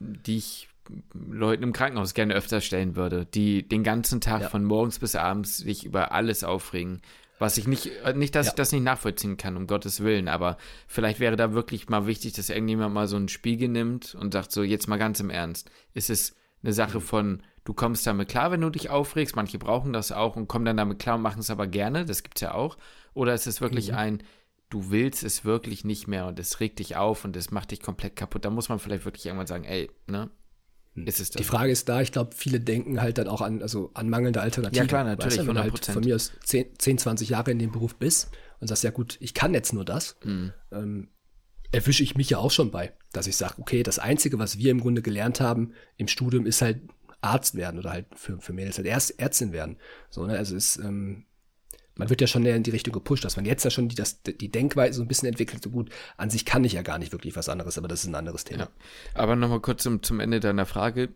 die ich Leuten im Krankenhaus gerne öfter stellen würde, die den ganzen Tag ja. von morgens bis abends sich über alles aufregen. Was ich nicht, äh, nicht, dass ja. ich das nicht nachvollziehen kann, um Gottes Willen, aber vielleicht wäre da wirklich mal wichtig, dass irgendjemand mal so einen Spiegel nimmt und sagt so, jetzt mal ganz im Ernst, ist es eine Sache mhm. von, du kommst damit klar, wenn du dich aufregst. Manche brauchen das auch und kommen dann damit klar und machen es aber gerne. Das gibt es ja auch. Oder ist es wirklich mhm. ein, du willst es wirklich nicht mehr und es regt dich auf und es macht dich komplett kaputt. Da muss man vielleicht wirklich irgendwann sagen, ey, ne? Hm. Ist es das? Die Frage ist da, ich glaube, viele denken halt dann auch an, also an mangelnde Alternativen. Ja, klar, natürlich. Weißt du, wenn du halt von mir aus 10, 10, 20 Jahre in dem Beruf bist und sagst, ja gut, ich kann jetzt nur das, mhm. ähm, erwische ich mich ja auch schon bei, dass ich sage, okay, das Einzige, was wir im Grunde gelernt haben im Studium, ist halt Arzt werden oder halt für, für Mädels halt erst Ärztin werden. So, ne? Also es ähm, man wird ja schon in die Richtung gepusht, dass man jetzt ja schon die, das, die Denkweise so ein bisschen entwickelt, so gut, an sich kann ich ja gar nicht wirklich was anderes, aber das ist ein anderes Thema. Ja. Aber nochmal kurz zum, zum Ende deiner Frage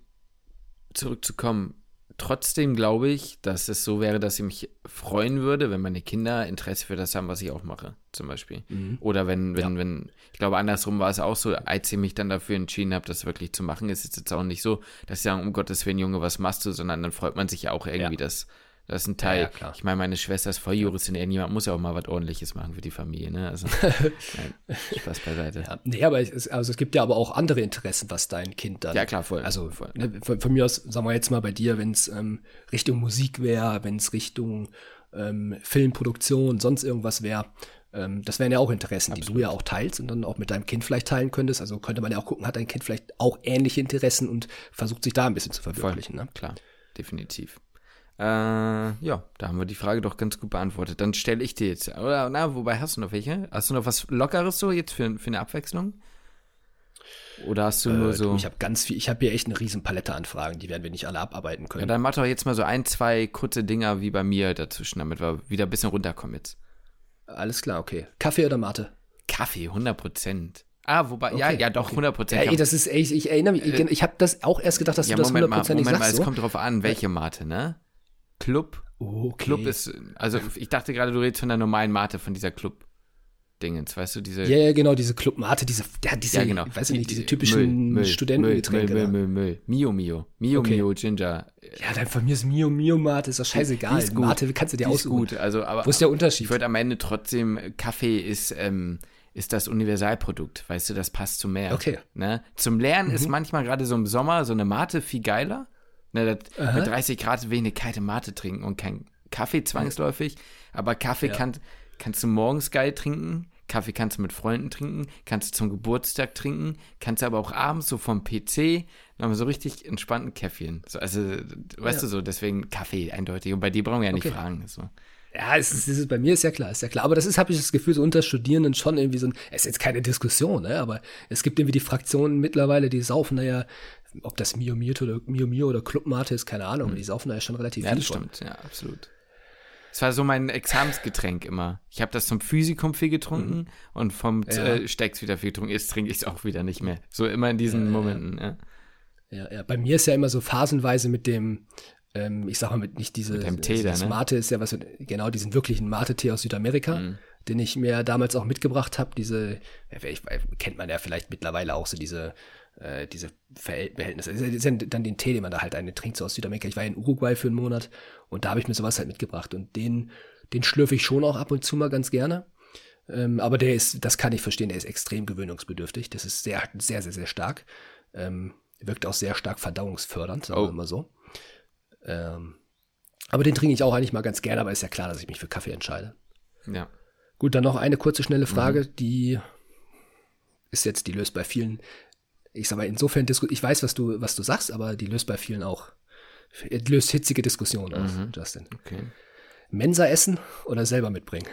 zurückzukommen. Trotzdem glaube ich, dass es so wäre, dass ich mich freuen würde, wenn meine Kinder Interesse für das haben, was ich auch mache, zum Beispiel. Mhm. Oder wenn, wenn, ja. wenn, ich glaube, andersrum war es auch so, als ich mich dann dafür entschieden habe, das wirklich zu machen, ist es jetzt auch nicht so, dass sie sagen, um Gottes Willen, Junge, was machst du, sondern dann freut man sich ja auch irgendwie, ja. dass, Das ist ein Teil. Ja, ja, ich meine, meine Schwester ist Volljuristin, ja. niemand muss ja auch mal was ordentliches machen für die Familie, ne? Also, nein, Spaß beiseite. Ja, nee, aber es, also es gibt ja aber auch andere Interessen, was dein Kind dann. Ja, klar, voll. Also voll. Ne, von, von, mir aus, sagen wir jetzt mal bei dir, wenn es ähm, Richtung Musik wäre, wenn es Richtung ähm, Filmproduktion, sonst irgendwas wäre, ähm, das wären ja auch Interessen, Absolut. die du ja auch teilst und dann auch mit deinem Kind vielleicht teilen könntest. Also könnte man ja auch gucken, hat dein Kind vielleicht auch ähnliche Interessen und versucht sich da ein bisschen zu verwirklichen. Ne? Klar, definitiv. Äh, ja, da haben wir die Frage doch ganz gut beantwortet. Dann stelle ich dir jetzt, oder na, wobei hast du noch welche? Hast du noch was Lockeres so jetzt für, für eine Abwechslung? Oder hast du nur äh, so. Ich habe ganz viel, ich habe hier echt eine riesen Palette an Fragen, die werden wir nicht alle abarbeiten können. Ja, dann mach doch jetzt mal so ein, zwei kurze Dinger wie bei mir dazwischen, damit wir wieder ein bisschen runterkommen jetzt. Alles klar, okay. Kaffee oder Mate? Kaffee, 100 Prozent. Ah, wobei, okay, ja, ja, doch, okay. 100 Prozent. Ja, ey, das ist, ey, ich erinnere mich, ich, ich habe das auch erst gedacht, dass ja, du das 100 Prozent nicht sagst. Mal, so. es kommt drauf an, welche Mate, ne? Club. Okay. Club ist, also ich dachte gerade, du redest von der normalen Mate, von dieser Club. Dingens, weißt du, diese. Ja, ja, genau, diese Clubmate, diese, ja, diese, ja, genau. weiß ich nicht, diese typischen Müll, Studentengetränke. Müll, Müll, Müll, Müll, Mio, Mio, Mio, okay. Mio, Ginger. Ja, dann von mir ist Mio, Mio Mate, ist doch scheißegal. Ist gut. Mate kannst du dir aussuchen. Ist gut, also, aber. Wo ist der Unterschied? Ich würde am Ende trotzdem, Kaffee ist, ähm, ist das Universalprodukt, weißt du, das passt zum Meer. Okay. Ne? Zum Lernen mhm. ist manchmal gerade so im Sommer so eine Mate viel geiler. Ne, das, bei 30 Grad will ich eine kalte Mate trinken und kein Kaffee zwangsläufig. Aber Kaffee ja. kann, kannst du morgens geil trinken Kaffee kannst du mit Freunden trinken, kannst du zum Geburtstag trinken, kannst du aber auch abends so vom PC nochmal so richtig entspannten Käffchen. So, also, weißt ja. du so, deswegen Kaffee eindeutig. Und bei dir brauchen wir ja nicht okay. fragen. So. Ja, es ist, es ist, bei mir ist ja klar, ist ja klar. Aber das ist, habe ich das Gefühl, so unter Studierenden schon irgendwie so ein, es ist jetzt keine Diskussion, ne? aber es gibt irgendwie die Fraktionen mittlerweile, die saufen da ja, ob das Mio Mio oder Mio Mio oder Club Mate ist, keine Ahnung, mhm. die saufen da ja schon relativ ja, viel. Ja, das stimmt, ja, absolut. Es war so mein Examensgetränk immer. Ich habe das zum Physikum viel getrunken mhm. und vom ja. äh, Stecks wieder viel getrunken. Jetzt trinke ich es auch wieder nicht mehr. So immer in diesen ja, Momenten. Ja. ja. ja, Bei mir ist ja immer so phasenweise mit dem, ähm, ich sag mal, mit nicht diese. Mit dem Tee da, ne? Mate ist ja was, genau, diesen wirklichen Mate-Tee aus Südamerika. Mhm. Den ich mir damals auch mitgebracht habe, diese, ich, kennt man ja vielleicht mittlerweile auch so diese äh, diese Verhältnisse. Das ist ja dann den Tee, den man da halt eine trinkt, so aus Südamerika. Ich war in Uruguay für einen Monat und da habe ich mir sowas halt mitgebracht. Und den, den schlürfe ich schon auch ab und zu mal ganz gerne. Ähm, aber der ist, das kann ich verstehen, der ist extrem gewöhnungsbedürftig. Das ist sehr, sehr, sehr, sehr stark. Ähm, wirkt auch sehr stark verdauungsfördernd, sagen oh. wir mal so. Ähm, aber den trinke ich auch eigentlich mal ganz gerne, aber ist ja klar, dass ich mich für Kaffee entscheide. Ja. Gut, dann noch eine kurze, schnelle Frage, mhm. die ist jetzt, die löst bei vielen ich sag mal, insofern, ich weiß, was du, was du sagst, aber die löst bei vielen auch, löst hitzige Diskussionen aus, mhm. Justin. Okay. Mensa essen oder selber mitbringen?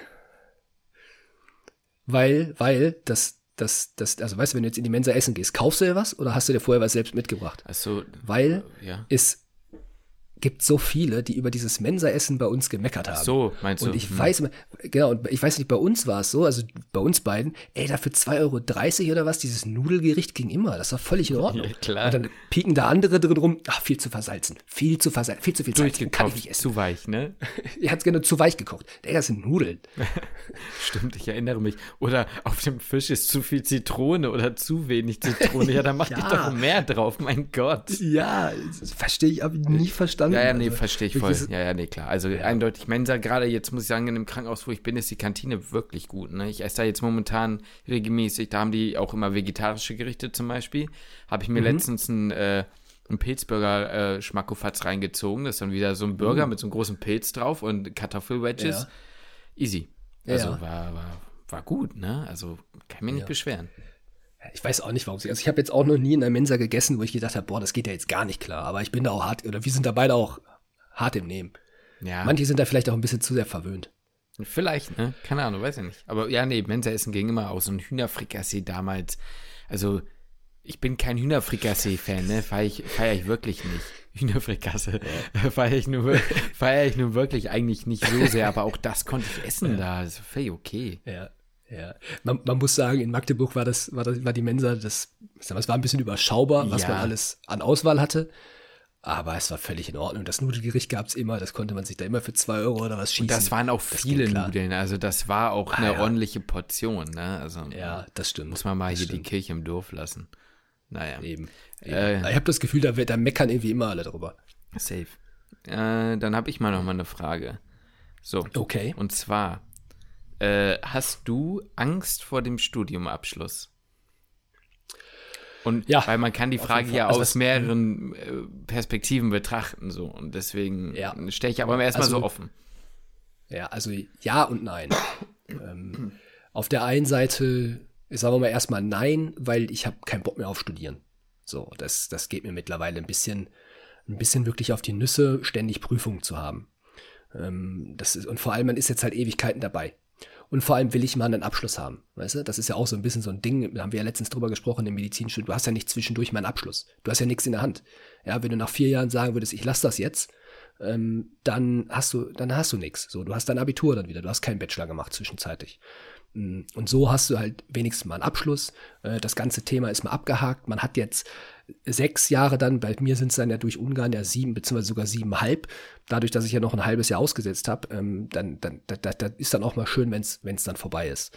Weil, weil, das, das, das, also weißt du, wenn du jetzt in die Mensa essen gehst, kaufst du dir was oder hast du dir vorher was selbst mitgebracht? Also, weil ja. es gibt so viele, die über dieses Mensa-Essen bei uns gemeckert haben. Ach so, meinst du? Und ich hm. weiß, genau, und ich weiß nicht, bei uns war es so, also bei uns beiden, ey, dafür 2,30 Euro oder was, dieses Nudelgericht ging immer, das war völlig in Ordnung. Ja, klar. Und dann pieken da andere drin rum, ach, viel zu versalzen, viel zu versalzen, viel zu viel Salz, kann ich nicht essen. Zu weich, ne? er hat es gerne zu weich gekocht. Ey, das sind Nudeln. Stimmt, ich erinnere mich. Oder auf dem Fisch ist zu viel Zitrone oder zu wenig Zitrone. Ja, da mach ja. ich doch mehr drauf, mein Gott. Ja, verstehe ich, habe ich nie verstanden. Ja, ja, nee, also, verstehe ich voll. Ja, ja, nee, klar. Also ja. eindeutig Mensa, gerade jetzt muss ich sagen, in dem Krankenhaus, wo ich bin, ist die Kantine wirklich gut. Ne? Ich esse da jetzt momentan regelmäßig, da haben die auch immer vegetarische Gerichte zum Beispiel. Habe ich mir mhm. letztens ein, äh, einen Pilzburger äh, Schmackofatz reingezogen. Das ist dann wieder so ein Burger mhm. mit so einem großen Pilz drauf und Kartoffelwedges. Ja. Easy. Also ja. war, war, war gut, ne? Also kann mich nicht beschweren. Ich weiß auch nicht, warum sie. Also ich habe jetzt auch noch nie in einer Mensa gegessen, wo ich gedacht habe, boah, das geht ja jetzt gar nicht klar. Aber ich bin da auch hart, oder wir sind da beide auch hart im Nehmen. Ja. Manche sind da vielleicht auch ein bisschen zu sehr verwöhnt. Vielleicht, ne? Keine Ahnung, weiß ich nicht. Aber ja, nee, Mensa essen ging immer aus. So ein Hühnerfrikassee damals. Also, ich bin kein Hühnerfrikassee-Fan, ne? Feier ich, feier ich wirklich nicht. Hühnerfrikasse ja. feiere ich, nur, feier ich nur wirklich eigentlich nicht so sehr, aber auch das konnte ich essen ja. da. Das ist völlig okay. Ja. Ja, man, man, muss sagen, in Magdeburg war das, war das, war die Mensa, das, es war ein bisschen überschaubar, was ja. man alles an Auswahl hatte. Aber es war völlig in Ordnung. Das Nudelgericht gab es immer, das konnte man sich da immer für zwei Euro oder was schießen. Und das waren auch das viele Nudeln, also das war auch ah, eine ja. ordentliche Portion, ne? Also, ja, das stimmt. Muss man mal hier stimmt. die Kirche im Dorf lassen. Naja. Eben. eben. Äh, ich habe das Gefühl, da, da meckern irgendwie immer alle drüber. Safe. Äh, dann habe ich mal noch mal eine Frage. So. Okay. Und zwar, äh, hast du Angst vor dem Studiumabschluss? Und ja, weil man kann die Frage ja also aus mehreren äh, Perspektiven betrachten so und deswegen ja. stelle ich aber erstmal also, so offen. Ja, also ja und nein. ähm, auf der einen Seite sagen wir mal erstmal nein, weil ich habe keinen Bock mehr auf Studieren. So, das, das geht mir mittlerweile ein bisschen, ein bisschen wirklich auf die Nüsse, ständig Prüfungen zu haben. Ähm, das ist, und vor allem, man ist jetzt halt Ewigkeiten dabei. Und vor allem will ich mal einen Abschluss haben. Weißt du, das ist ja auch so ein bisschen so ein Ding, da haben wir ja letztens drüber gesprochen im Medizinstudium. Du hast ja nicht zwischendurch mal einen Abschluss. Du hast ja nichts in der Hand. Ja, wenn du nach vier Jahren sagen würdest, ich lasse das jetzt, ähm, dann hast du, dann hast du nichts. So, du hast dein Abitur dann wieder, du hast keinen Bachelor gemacht zwischenzeitlich. Mm, und so hast du halt wenigstens mal einen Abschluss. Äh, das ganze Thema ist mal abgehakt. Man hat jetzt sechs Jahre dann, bei mir sind es dann ja durch Ungarn ja sieben, beziehungsweise sogar siebenhalb, dadurch, dass ich ja noch ein halbes Jahr ausgesetzt habe, ähm, dann, dann da, da, da ist dann auch mal schön, wenn es dann vorbei ist.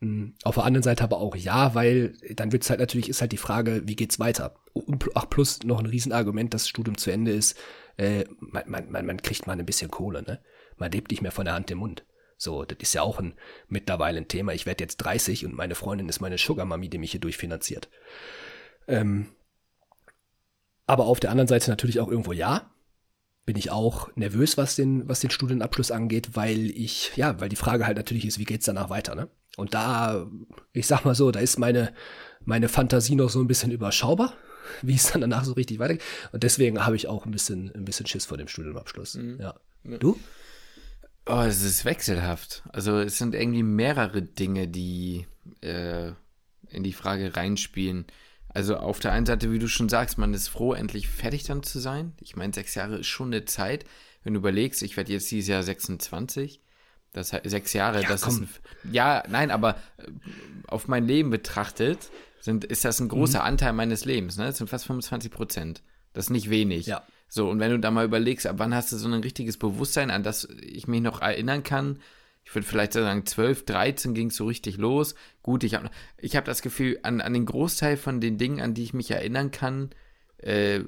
Mm, auf der anderen Seite aber auch ja, weil dann wird es halt natürlich, ist halt die Frage, wie geht's weiter? Ach, plus noch ein Riesenargument, dass das Studium zu Ende ist, äh, man, man, man kriegt mal ein bisschen Kohle, ne? Man lebt nicht mehr von der Hand im Mund. So, das ist ja auch ein, mittlerweile ein Thema. Ich werde jetzt 30 und meine Freundin ist meine Sugar Mami, die mich hier durchfinanziert. Ähm, aber auf der anderen Seite natürlich auch irgendwo ja. Bin ich auch nervös, was den, was den Studienabschluss angeht, weil ich, ja, weil die Frage halt natürlich ist, wie geht's danach weiter, ne? Und da, ich sag mal so, da ist meine, meine Fantasie noch so ein bisschen überschaubar, wie es dann danach so richtig weitergeht. Und deswegen habe ich auch ein bisschen, ein bisschen Schiss vor dem Studienabschluss. Mhm. Ja. Du? Oh, es ist wechselhaft. Also es sind irgendwie mehrere Dinge, die äh, in die Frage reinspielen. Also auf der einen Seite, wie du schon sagst, man ist froh, endlich fertig dann zu sein. Ich meine, sechs Jahre ist schon eine Zeit. Wenn du überlegst, ich werde jetzt dieses Jahr 26. Das heißt, sechs Jahre, ja, das komm. ist ein, Ja, nein, aber äh, auf mein Leben betrachtet sind, ist das ein großer mhm. Anteil meines Lebens. Ne? Das sind fast 25 Prozent. Das ist nicht wenig. Ja. So, und wenn du da mal überlegst, ab wann hast du so ein richtiges Bewusstsein, an das ich mich noch erinnern kann, ich würde vielleicht sagen, 12, 13 ging es so richtig los. Gut, ich habe ich hab das Gefühl, an, an den Großteil von den Dingen, an die ich mich erinnern kann, äh,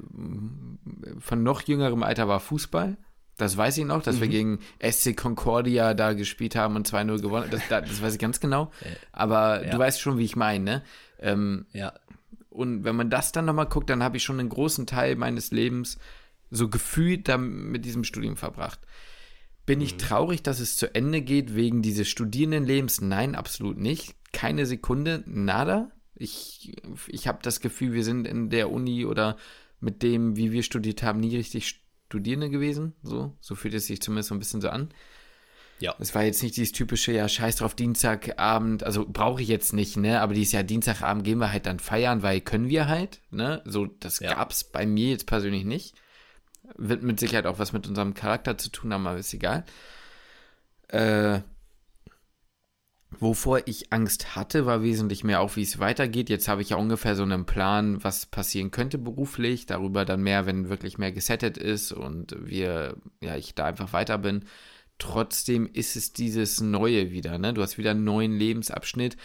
von noch jüngerem Alter war Fußball. Das weiß ich noch, dass mhm. wir gegen SC Concordia da gespielt haben und 2-0 gewonnen. Das, das weiß ich ganz genau. Aber ja. du weißt schon, wie ich meine, ne? Ähm, ja. Und wenn man das dann nochmal guckt, dann habe ich schon einen großen Teil meines Lebens so gefühlt da mit diesem Studium verbracht. Bin ich mhm. traurig, dass es zu Ende geht wegen dieses Studierendenlebens? Nein, absolut nicht. Keine Sekunde, nada. Ich, ich habe das Gefühl, wir sind in der Uni oder mit dem, wie wir studiert haben, nie richtig Studierende gewesen. So, so fühlt es sich zumindest so ein bisschen so an. Ja. Es war jetzt nicht dieses typische, ja, scheiß drauf, Dienstagabend, also brauche ich jetzt nicht, ne? Aber dieses Jahr Dienstagabend gehen wir halt dann feiern, weil können wir halt, ne? So, das ja. gab's bei mir jetzt persönlich nicht. Wird mit Sicherheit auch was mit unserem Charakter zu tun haben, aber ist egal. Äh, wovor ich Angst hatte, war wesentlich mehr auch, wie es weitergeht. Jetzt habe ich ja ungefähr so einen Plan, was passieren könnte beruflich. Darüber dann mehr, wenn wirklich mehr gesettet ist und wir, ja, ich da einfach weiter bin. Trotzdem ist es dieses Neue wieder, ne? Du hast wieder einen neuen Lebensabschnitt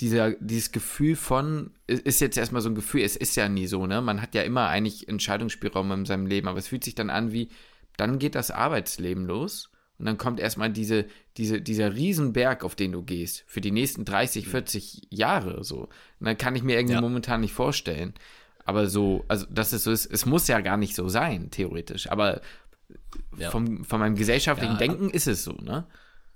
dieser, dieses Gefühl von, ist jetzt erstmal so ein Gefühl, es ist ja nie so, ne? Man hat ja immer eigentlich Entscheidungsspielraum in seinem Leben, aber es fühlt sich dann an wie, dann geht das Arbeitsleben los und dann kommt erstmal diese, diese, dieser Riesenberg, auf den du gehst, für die nächsten 30, 40 mhm. Jahre so. Und dann kann ich mir irgendwie ja. momentan nicht vorstellen. Aber so, also das ist so, es, es muss ja gar nicht so sein, theoretisch. Aber ja. vom, von meinem gesellschaftlichen ja, Denken ist es so, ne?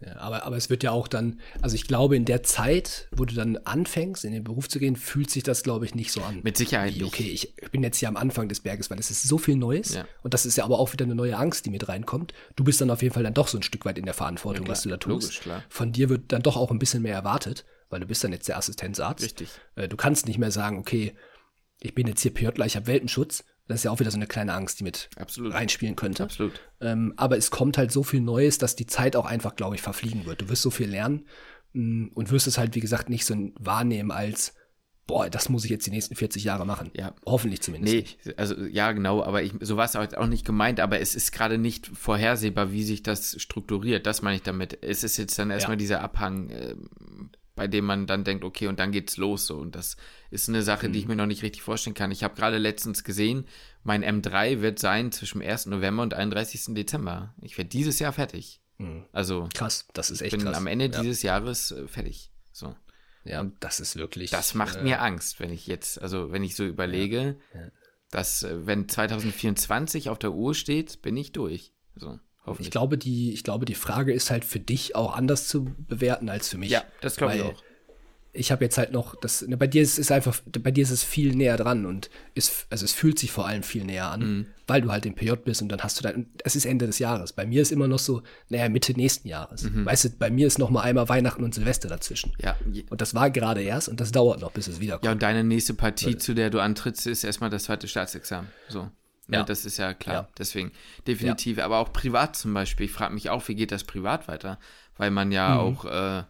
Ja, aber, aber es wird ja auch dann, also ich glaube, in der Zeit, wo du dann anfängst, in den Beruf zu gehen, fühlt sich das, glaube ich, nicht so an. Mit Sicherheit. Wie, okay, ich, bin jetzt hier am Anfang des Berges, weil es ist so viel Neues ja. und das ist ja aber auch wieder eine neue Angst, die mit reinkommt. Du bist dann auf jeden Fall dann doch so ein Stück weit in der Verantwortung, ja, was du da tust. Logisch, klar. Von dir wird dann doch auch ein bisschen mehr erwartet, weil du bist dann jetzt der Assistenzarzt. Richtig. Äh, du kannst nicht mehr sagen, okay, ich bin jetzt hier PJ, ich habe Weltenschutz, das ist ja auch wieder so eine kleine Angst, die mit Absolut. reinspielen könnte. Absolut. Ähm, aber es kommt halt so viel Neues, dass die Zeit auch einfach, glaube ich, verfliegen wird. Du wirst so viel lernen mh, mm, und wirst es halt, wie gesagt, nicht so wahrnehmen als, boah, das muss ich jetzt die nächsten 40 Jahre machen. Ja. Hoffentlich zumindest. Nee, also ja, genau, aber ich, so war es auch nicht gemeint, aber es ist gerade nicht vorhersehbar, wie sich das strukturiert. Das meine ich damit. Es ist jetzt dann erstmal ja. dieser Abhang. Äh, bei dem man dann denkt, okay, und dann geht's los so. Und das ist eine Sache, mhm. die ich mhm. mir noch nicht richtig vorstellen kann. Ich habe gerade letztens gesehen, mein M3 wird sein zwischen 1. November und 31. Dezember. Ich werde dieses Jahr fertig. Mhm. Also krass, das ist echt ich bin krass. am Ende ja. dieses Jahres äh, fertig. So. Ja, und das ist wirklich. Das macht äh, mir Angst, wenn ich jetzt, also wenn ich so überlege, ja. Ja. dass äh, wenn 2024 auf der Uhr steht, bin ich durch. So. Ich glaube, die, ich glaube, die Frage ist halt für dich auch anders zu bewerten als für mich. Ja, das glaube ich auch ich habe jetzt halt noch das ne, bei dir ist es einfach bei dir ist es viel näher dran und ist also es fühlt sich vor allem viel näher an, mhm. weil du halt im PJ bist und dann hast du dann es ist Ende des Jahres. Bei mir ist immer noch so, naja, Mitte nächsten Jahres. Mhm. Weißt du, bei mir ist noch mal einmal Weihnachten und Silvester dazwischen. Ja. Und das war gerade erst und das dauert noch, bis es wiederkommt. Ja, und deine nächste Partie, zu der du antrittst, ist erstmal das zweite Staatsexamen. So. Ne, ja. das ist ja klar. Ja. Deswegen, definitiv. Ja. Aber auch privat zum Beispiel. Ich frage mich auch, wie geht das privat weiter? Weil man ja mhm. auch äh,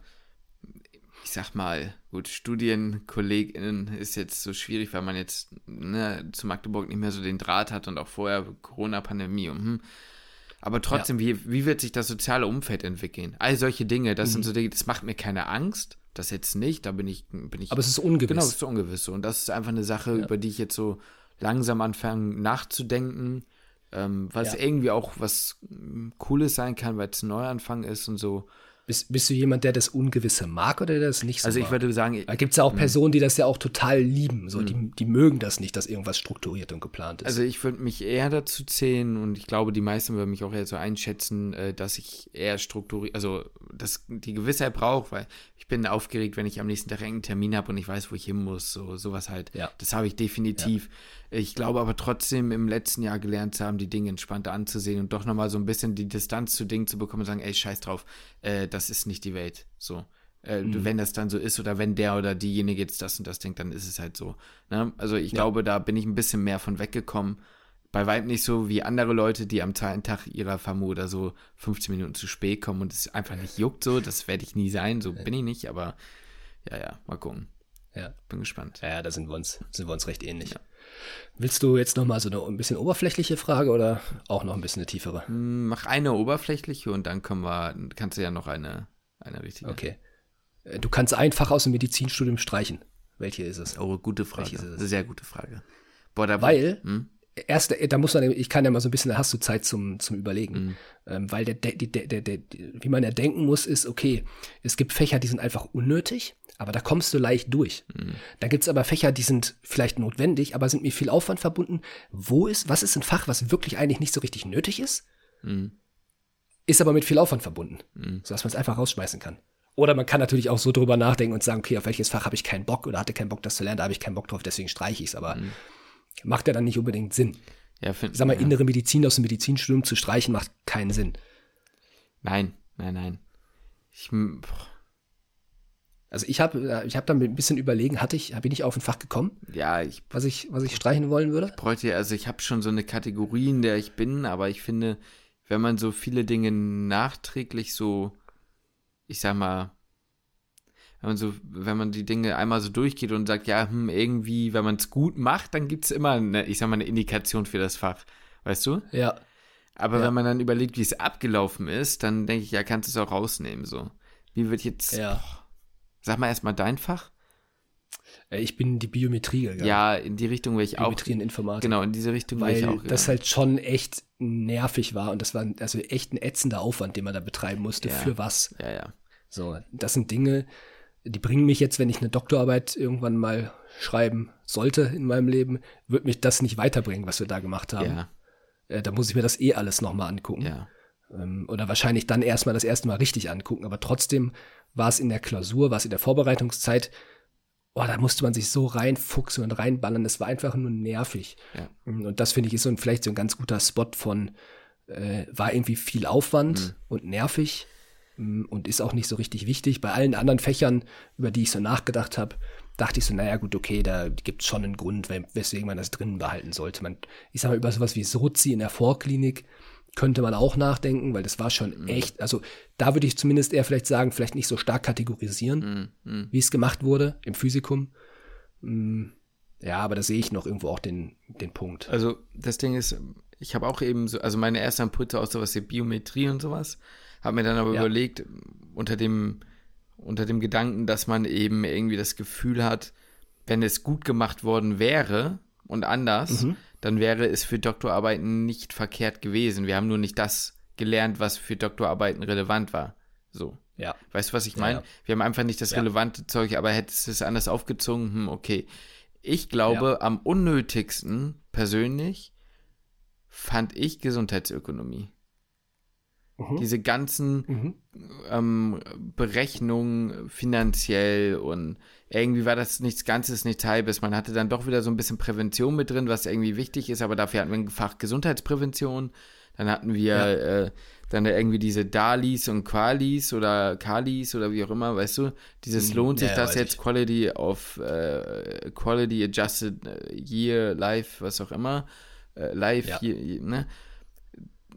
ich sag mal, gut, StudienkollegInnen ist jetzt so schwierig, weil man jetzt ne, zu Magdeburg nicht mehr so den Draht hat und auch vorher Corona-Pandemie und hm. Aber trotzdem, wie, wie wird sich das soziale Umfeld entwickeln? All solche Dinge, das mhm. sind so Dinge, das macht mir keine Angst. Das jetzt nicht, da bin ich, bin ich. Aber es ist ungewiss. Genau, es ist ungewiss. Und das ist einfach eine Sache, über die ich jetzt so langsam anfange nachzudenken. Ähm, was ja. irgendwie auch was hm, Cooles sein kann, weil es ein Neuanfang ist und so. Bist, bist du jemand, der das Ungewisse mag oder der das nicht so Also ich mag? würde sagen... Da gibt es ja auch hm. Personen, die das ja auch total lieben. So, die, hm. die mögen das nicht, dass irgendwas strukturiert und geplant ist. Also ich würde mich eher dazu zählen und ich glaube, die meisten würden mich auch eher so einschätzen, äh, dass ich eher strukturiert, also dass die Gewissheit brauche, weil ich bin aufgeregt, wenn ich am nächsten Tag einen Termin habe und ich weiß, wo ich hin muss. So, sowas halt. Ja. Das habe ich definitiv. Ja. Ich glaube aber trotzdem im letzten Jahr gelernt zu haben, die Dinge entspannter anzusehen und doch nochmal so ein bisschen die Distanz zu Dingen zu bekommen und sagen, ey, scheiß drauf, äh, das ist nicht die Welt. So. Äh, mhm. Wenn das dann so ist oder wenn der oder diejenige jetzt das und das denkt, dann ist es halt so. Ne? Also ich ja. glaube, da bin ich ein bisschen mehr von weggekommen bei weitem nicht so wie andere Leute, die am zweiten Tag ihrer FAMU oder so 15 Minuten zu spät kommen und es einfach nicht juckt so. Das werde ich nie sein, so bin ich nicht, aber ja, ja, mal gucken. Ja. Bin gespannt. Ja, da sind wir uns, sind wir uns recht ähnlich. Ja. Willst du jetzt nochmal so eine ein bisschen oberflächliche Frage oder auch noch ein bisschen eine tiefere? Hm, mach eine oberflächliche und dann können wir, kannst du ja noch eine, eine richtige. Okay. Äh, du kannst einfach aus dem Medizinstudium streichen. Welche ist es? Oh, gute Frage. Sehr gute Frage. Boah, da Weil, hm? erst, da muss man, ich kann ja mal so ein bisschen, da hast du Zeit zum, zum Überlegen. Mhm. Ähm, weil der, der, der, der, der, wie man ja denken muss, ist, okay, es gibt Fächer, die sind einfach unnötig, aber da kommst du leicht durch. Mhm. Da gibt's aber Fächer, die sind vielleicht notwendig, aber sind mit viel Aufwand verbunden. Wo ist, was ist ein Fach, was wirklich eigentlich nicht so richtig nötig ist? Mhm. Ist aber mit viel Aufwand verbunden, mhm. sodass man es einfach rausschmeißen kann. Oder man kann natürlich auch so drüber nachdenken und sagen, okay, auf welches Fach habe ich keinen Bock oder hatte keinen Bock, das zu lernen, da habe ich keinen Bock drauf, deswegen streiche ich es. Aber mhm macht ja dann nicht unbedingt Sinn. Ja, find, Sag mal, ja. innere Medizin aus dem Medizinstudium zu streichen, macht keinen Sinn. Nein, nein, nein. Ich, also ich habe äh, ich hab dann ein bisschen überlegen, hatte ich, bin ich auf ein Fach gekommen? Ja, ich, was ich, was ich streichen wollen würde? Ich bräuchte, also ich habe schon so eine Kategorie, in der ich bin, aber ich finde, wenn man so viele Dinge nachträglich so, ich sag mal, wenn man so, wenn man die Dinge einmal so durchgeht und sagt, ja, hm, irgendwie, wenn man es gut macht, dann gibt es immer eine, ich sag mal, eine Indikation für das Fach. Weißt du? Ja. Aber ja. wenn man dann überlegt, wie es abgelaufen ist, dann denke ich, ja, kannst du es auch rausnehmen, so. Wie wird jetzt. Ja. Boah, sag mal erstmal dein Fach. Äh, ich bin in die Biometrie gegangen. Ja, in die Richtung wäre ich Biometrie auch. Biometrie und Informatik. Genau, in diese Richtung wäre ich auch. Weil das halt schon echt nervig war und das war also echt ein ätzender Aufwand, den man da betreiben musste. Ja. Für was? Ja, ja. So, das sind Dinge, die bringen mich jetzt, wenn ich eine Doktorarbeit irgendwann mal schreiben sollte in meinem Leben, wird mich das nicht weiterbringen, was wir da gemacht haben. Ja. Äh, da muss ich mir das eh alles nochmal angucken. Ja. Ähm, oder wahrscheinlich dann erstmal das erste Mal richtig angucken. Aber trotzdem war es in der Klausur, war es in der Vorbereitungszeit, oh, da musste man sich so reinfuchsen und reinballern. Das war einfach nur nervig. Ja. Und das finde ich ist so ein, vielleicht so ein ganz guter Spot von, äh, war irgendwie viel Aufwand mhm. und nervig Mm, und ist auch nicht so richtig wichtig. Bei allen anderen Fächern, über die ich so nachgedacht habe, dachte ich so, naja gut, okay, da gibt es schon einen Grund, weswegen man das drinnen behalten sollte. Man, ich sag mal, über sowas wie Sozi in der Vorklinik könnte man auch nachdenken, weil das war schon mhm. echt, also da würde ich zumindest eher vielleicht sagen, vielleicht nicht so stark kategorisieren, mhm. mhm. wie es gemacht wurde im Physikum. Mm, ja, aber da sehe ich noch irgendwo auch den, den Punkt. Also das Ding ist, ich habe auch eben so, also meine erste Impulse aus sowas wie Biometrie und sowas, habe mir dann aber ja. überlegt, unter dem, unter dem Gedanken, dass man eben irgendwie das Gefühl hat, wenn es gut gemacht worden wäre und anders, mhm. Dann wäre es für Doktorarbeiten nicht verkehrt gewesen. Wir haben nur nicht das gelernt, was für Doktorarbeiten relevant war. So. Ja. Weißt du, was ich meine? Ja, ja. Wir haben einfach nicht das relevante Zeug, aber hättest du es anders aufgezogen, hm, okay. Ich glaube, am unnötigsten persönlich fand ich Gesundheitsökonomie. Mhm. Diese ganzen mhm. ähm, Berechnungen finanziell und irgendwie war das nichts Ganzes, nichts Halbes. Man hatte dann doch wieder so ein bisschen Prävention mit drin, was irgendwie wichtig ist, aber dafür hatten wir ein Fach Gesundheitsprävention. Dann hatten wir ja. äh, dann irgendwie diese Dalis und Qualis oder Kalis oder wie auch immer, weißt du? Dieses mhm. lohnt sich ja, das jetzt, ich. Quality of äh, Quality Adjusted äh, Year, Life, was auch immer. Äh, life, ja. Year, ne?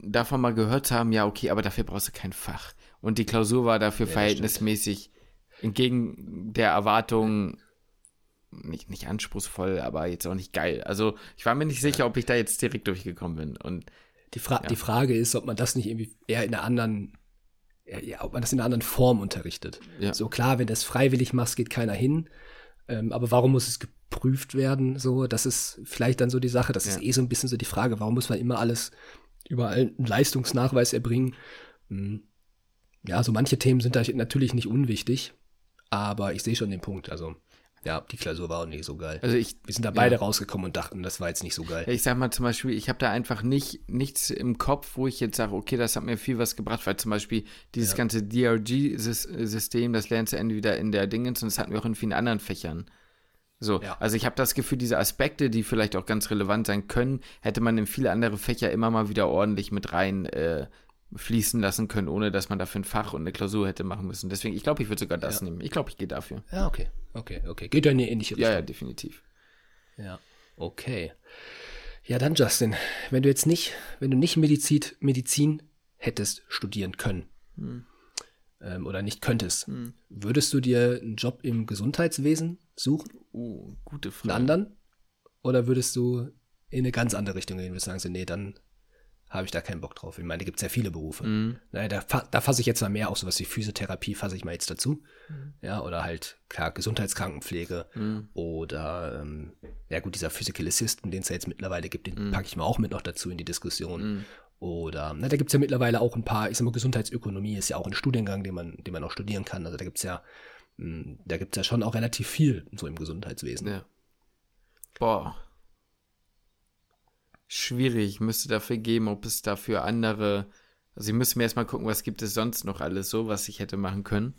Davon mal gehört haben, ja, okay, aber dafür brauchst du kein Fach. Und die Klausur war dafür ja, verhältnismäßig entgegen der Erwartungen nicht, nicht anspruchsvoll, aber jetzt auch nicht geil. Also ich war mir nicht sicher, ob ich da jetzt direkt durchgekommen bin. Und die, Fra ja. die Frage ist, ob man das nicht irgendwie eher in einer anderen, ja, ob man das in einer anderen Form unterrichtet. Ja. So klar, wenn du es freiwillig machst, geht keiner hin. Ähm, aber warum muss es geprüft werden? So, das ist vielleicht dann so die Sache. Das ist eh so ein bisschen so die Frage, warum muss man immer alles überall einen Leistungsnachweis erbringen. Hm. Ja, so manche Themen sind da natürlich nicht unwichtig, aber ich sehe schon den Punkt. Also, ja, die Klausur war auch nicht so geil. Also ich, wir sind da beide ja. rausgekommen und dachten, das war jetzt nicht so geil. Ich sag mal zum Beispiel, ich habe da einfach nicht nichts im Kopf, wo ich jetzt sage, okay, das hat mir viel was gebracht, weil zum Beispiel dieses ja. ganze DRG-System, das lernst du entweder in der Dingens und das hatten wir auch in vielen anderen Fächern. So, ja. also ich habe das Gefühl, diese Aspekte, die vielleicht auch ganz relevant sein können, hätte man in viele andere Fächer immer mal wieder ordentlich mit rein äh, fließen lassen können, ohne dass man dafür ein Fach und eine Klausur hätte machen müssen. Deswegen, ich glaube, ich würde sogar das ja. nehmen. Ich glaube, ich gehe dafür. Ja, okay. Okay, okay. Geht ja in eine ähnliche Richtung. Ja, ja, definitiv. Ja, okay. Ja, dann Justin, wenn du jetzt nicht, wenn du nicht Medizin, Medizin hättest studieren können, hm ähm, oder nicht könntest, hm. würdest du dir einen Job im Gesundheitswesen suchen? Oh, gute Frage. Einen anderen? Oder würdest du in eine ganz andere Richtung gehen? Würdest du sagen, nee, dann habe ich da keinen Bock drauf. Ich meine, da gibt es ja viele Berufe. Mhm. Naja, da, da fasse ich jetzt mal mehr auf sowas wie Physiotherapie, fasse ich mal jetzt dazu. Mhm. Ja, oder halt, klar, Gesundheitskrankenpflege mhm. oder, ähm, ja gut, dieser Physical Assistant, den es ja jetzt mittlerweile gibt, den mhm. packe ich mal auch mit noch dazu in die Diskussion. Mhm. Oder, na, da gibt es ja mittlerweile auch ein paar, ich sag mal, Gesundheitsökonomie ist ja auch ein Studiengang, den man, den man auch studieren kann. Also da gibt es ja, da gibt es ja schon auch relativ viel so im Gesundheitswesen. Ja. Boah. Schwierig, ich müsste dafür geben, ob es dafür andere, also ich müsste mir erstmal gucken, was gibt es sonst noch alles so, was ich hätte machen können.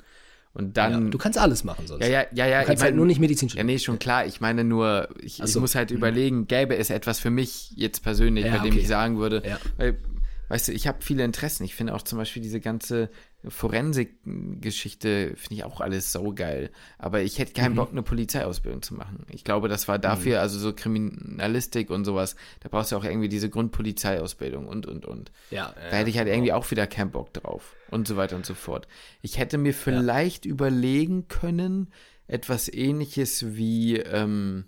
Und dann. Ja, du kannst alles machen sonst. Ja, ja, ja, ja. Du kannst ich mein, halt nur nicht Medizin studieren. Ja, nee, schon klar. Ich meine nur, ich, so. ich muss halt mhm. überlegen, gäbe es etwas für mich jetzt persönlich, ja, bei dem okay. ich sagen würde, weil, weißt du, ich habe viele Interessen. Ich finde auch zum Beispiel diese ganze Forensik-Geschichte finde ich auch alles so geil. Aber ich hätte keinen mhm. Bock, eine Polizeiausbildung zu machen. Ich glaube, das war dafür, mhm. also so Kriminalistik und sowas, da brauchst du auch irgendwie diese Grundpolizeiausbildung und, und, und. Ja, da hätte ich halt irgendwie auch wieder keinen Bock drauf und so weiter und so fort. Ich hätte mir vielleicht ja. überlegen können, etwas ähnliches wie ähm,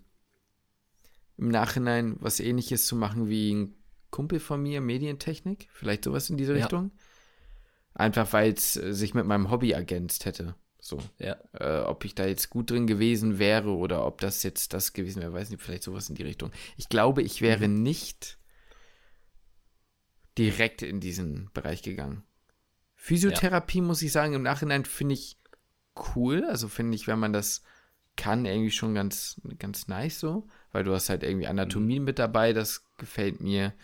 im Nachhinein was ähnliches zu machen wie ein Kumpel von mir, Medientechnik, vielleicht sowas in diese Richtung. Ja. Einfach weil es äh, sich mit meinem Hobby ergänzt hätte. So. Ja. Äh, ob ich da jetzt gut drin gewesen wäre oder ob das jetzt das gewesen wäre, weiß nicht, vielleicht sowas in die Richtung. Ich glaube, ich wäre mhm. nicht direkt in diesen Bereich gegangen. Physiotherapie, ja. muss ich sagen, im Nachhinein finde ich cool. Also finde ich, wenn man das kann, irgendwie schon ganz, ganz nice so, weil du hast halt irgendwie Anatomie mhm. mit dabei, das gefällt mir.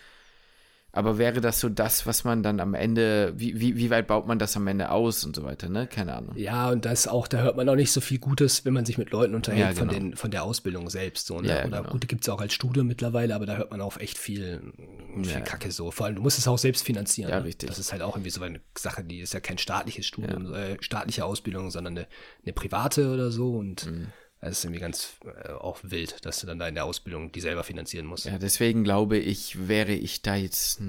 Aber wäre das so das, was man dann am Ende, wie, wie, wie weit baut man das am Ende aus und so weiter, ne? Keine Ahnung. Ja, und das auch, da hört man auch nicht so viel Gutes, wenn man sich mit Leuten unterhält ja, genau. von, den, von der Ausbildung selbst. So, ne? ja, Oder genau. gut, gibt es auch als Studium mittlerweile, aber da hört man auch echt viel, viel ja. Kacke so. Vor allem, du musst es auch selbst finanzieren. Ja, ne? richtig. Das ist halt auch irgendwie so eine Sache, die ist ja kein staatliches Studium, äh, staatliche Ausbildung, sondern eine, eine private oder so und mhm. Das ist irgendwie ganz äh, auch wild, dass du dann da in der Ausbildung die selber finanzieren musst. Ja, deswegen glaube ich, wäre ich da jetzt,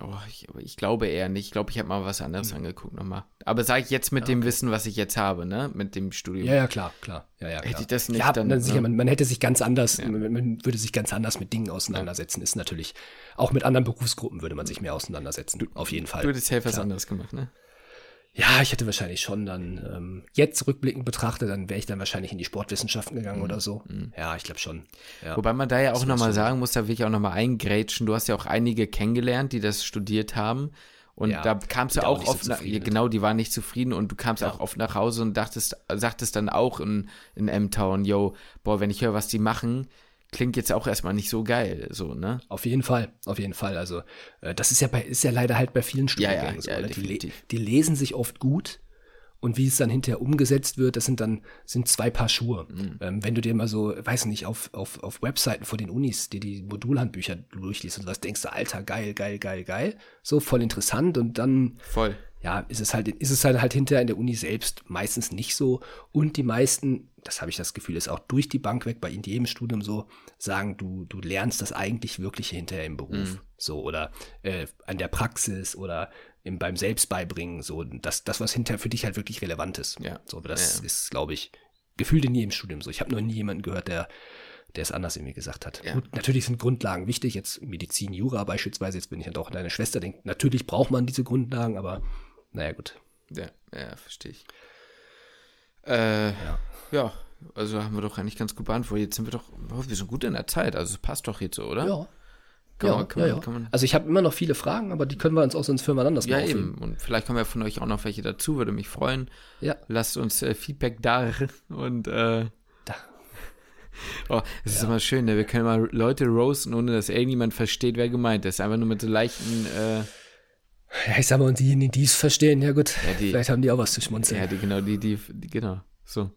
oh, ich, ich, glaube eher nicht. Ich glaube, ich habe mal was anderes mhm. angeguckt nochmal. Aber sage ich jetzt mit ja, dem Wissen, was ich jetzt habe, ne, mit dem Studium. Ja, ja, klar, klar. Ja, ja, klar. Hätte ich das nicht ja, dann. dann sicher, ne? man, man, hätte sich ganz anders, ja. man, man, würde sich ganz anders mit Dingen auseinandersetzen. Ist natürlich, auch mit anderen Berufsgruppen würde man sich mehr auseinandersetzen. Du, auf jeden Fall. Du hättest safe was anderes gemacht, ne? Ja, ich hätte wahrscheinlich schon dann, ähm, jetzt rückblickend betrachtet, dann wäre ich dann wahrscheinlich in die Sportwissenschaften gegangen mhm. oder so. Mhm. Ja, ich glaube schon. Ja. Wobei man da ja auch nochmal sagen muss, da will ich auch nochmal eingrätschen, du hast ja auch einige kennengelernt, die das studiert haben. Und ja, da kamst du auch oft, so nach, genau, die waren nicht zufrieden und du kamst ja. auch oft nach Hause und dachtest, sagtest dann auch in, in M-Town, yo, boah, wenn ich höre, was die machen, klingt jetzt auch erstmal nicht so geil, so, ne? Auf jeden Fall, auf jeden Fall. Also, äh, das ist ja bei, ist ja leider halt bei vielen Studiengängen ja, ja, so. Ja, die, die, lesen sich oft gut und wie es dann hinterher umgesetzt wird, das sind dann, sind zwei Paar Schuhe. Mhm. Ähm, wenn du dir mal so, weiß nicht, auf, auf, auf Webseiten vor den Unis, dir die Modulhandbücher durchliest und was denkst du, Alter, geil, geil, geil, geil. So voll interessant und dann. Voll ja, ist es halt, ist es halt, halt hinterher in der Uni selbst meistens nicht so. Und die meisten, das habe ich das Gefühl, ist auch durch die Bank weg bei jedem Studium so, sagen, du, du lernst das eigentlich Wirkliche hinterher im Beruf. Mhm. So, oder äh, an der Praxis oder im, beim Selbstbeibringen, so, das, das, was hinterher für dich halt wirklich relevant ist. Ja. So, aber das ja. ist, glaube ich, gefühlt in jedem Studium so. Ich habe noch nie jemanden gehört, der der es anders irgendwie gesagt hat. Ja. Gut, natürlich sind Grundlagen wichtig, jetzt Medizin, Jura beispielsweise, jetzt bin ich dann doch deine Schwester, denkt, natürlich braucht man diese Grundlagen, aber naja, gut. Ja, ja, verstehe ich. Äh, ja. ja. also haben wir doch eigentlich ganz gut beantwortet. Jetzt sind wir doch, oh, wir sind gut in der Zeit, also es passt doch jetzt so, oder? Ja. Kann ja, man, kann ja, man, ja. Also ich habe immer noch viele Fragen, aber die können wir uns auch sonst für mal anders Ja, eben. Und vielleicht kommen ja von euch auch noch welche dazu, würde mich freuen. Ja. Lasst uns äh, Feedback da und äh, da. Oh, es ist immer schön, ne? wir können mal Leute roasten, ohne dass irgendjemand versteht, wer gemeint ist. Einfach nur mit so leichten äh, ja, ich sag mal, und diejenigen, die es verstehen, ja gut, ja, die, vielleicht haben die auch was zu schmunzeln. Ja, die, genau, die, die, die genau, so.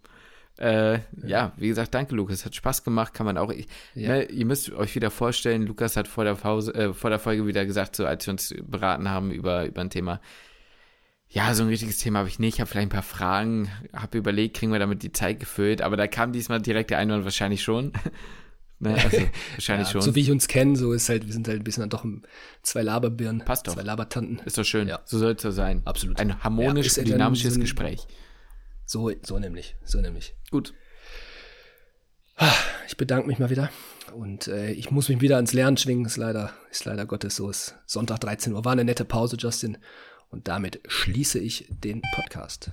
Äh, ja. ja. wie gesagt, danke, Lukas. Hat Spaß gemacht, kann man auch. Ja. Ne, ihr müsst euch wieder vorstellen, Lukas hat vor der Pause, äh, vor der Folge wieder gesagt, so als wir uns beraten haben über, über ein Thema. Ja, so ein richtiges Thema habe ich nicht. Ich habe vielleicht ein paar Fragen, habe überlegt, kriegen wir damit die Zeit gefüllt, aber da kam diesmal direkt der Einwand wahrscheinlich schon. Ne? Also, wahrscheinlich ja, schon. So wie ich uns kennen, so ist halt, wir sind halt ein bisschen doch zwei Laberbirnen. Passt doch. Zwei Labertanten. Ist doch schön. Ja. So soll es so sein. Absolut. Ein harmonisch, ja, dynamisches Gespräch. So, so nämlich. So nämlich. Gut. Ah, ich bedanke mich mal wieder. Und äh, ich muss mich wieder ans Lernen schwingen. Ist leider, ist leider Gottes so. Ist Sonntag 13 Uhr. War eine nette Pause, Justin. Und damit schließe ich den Podcast.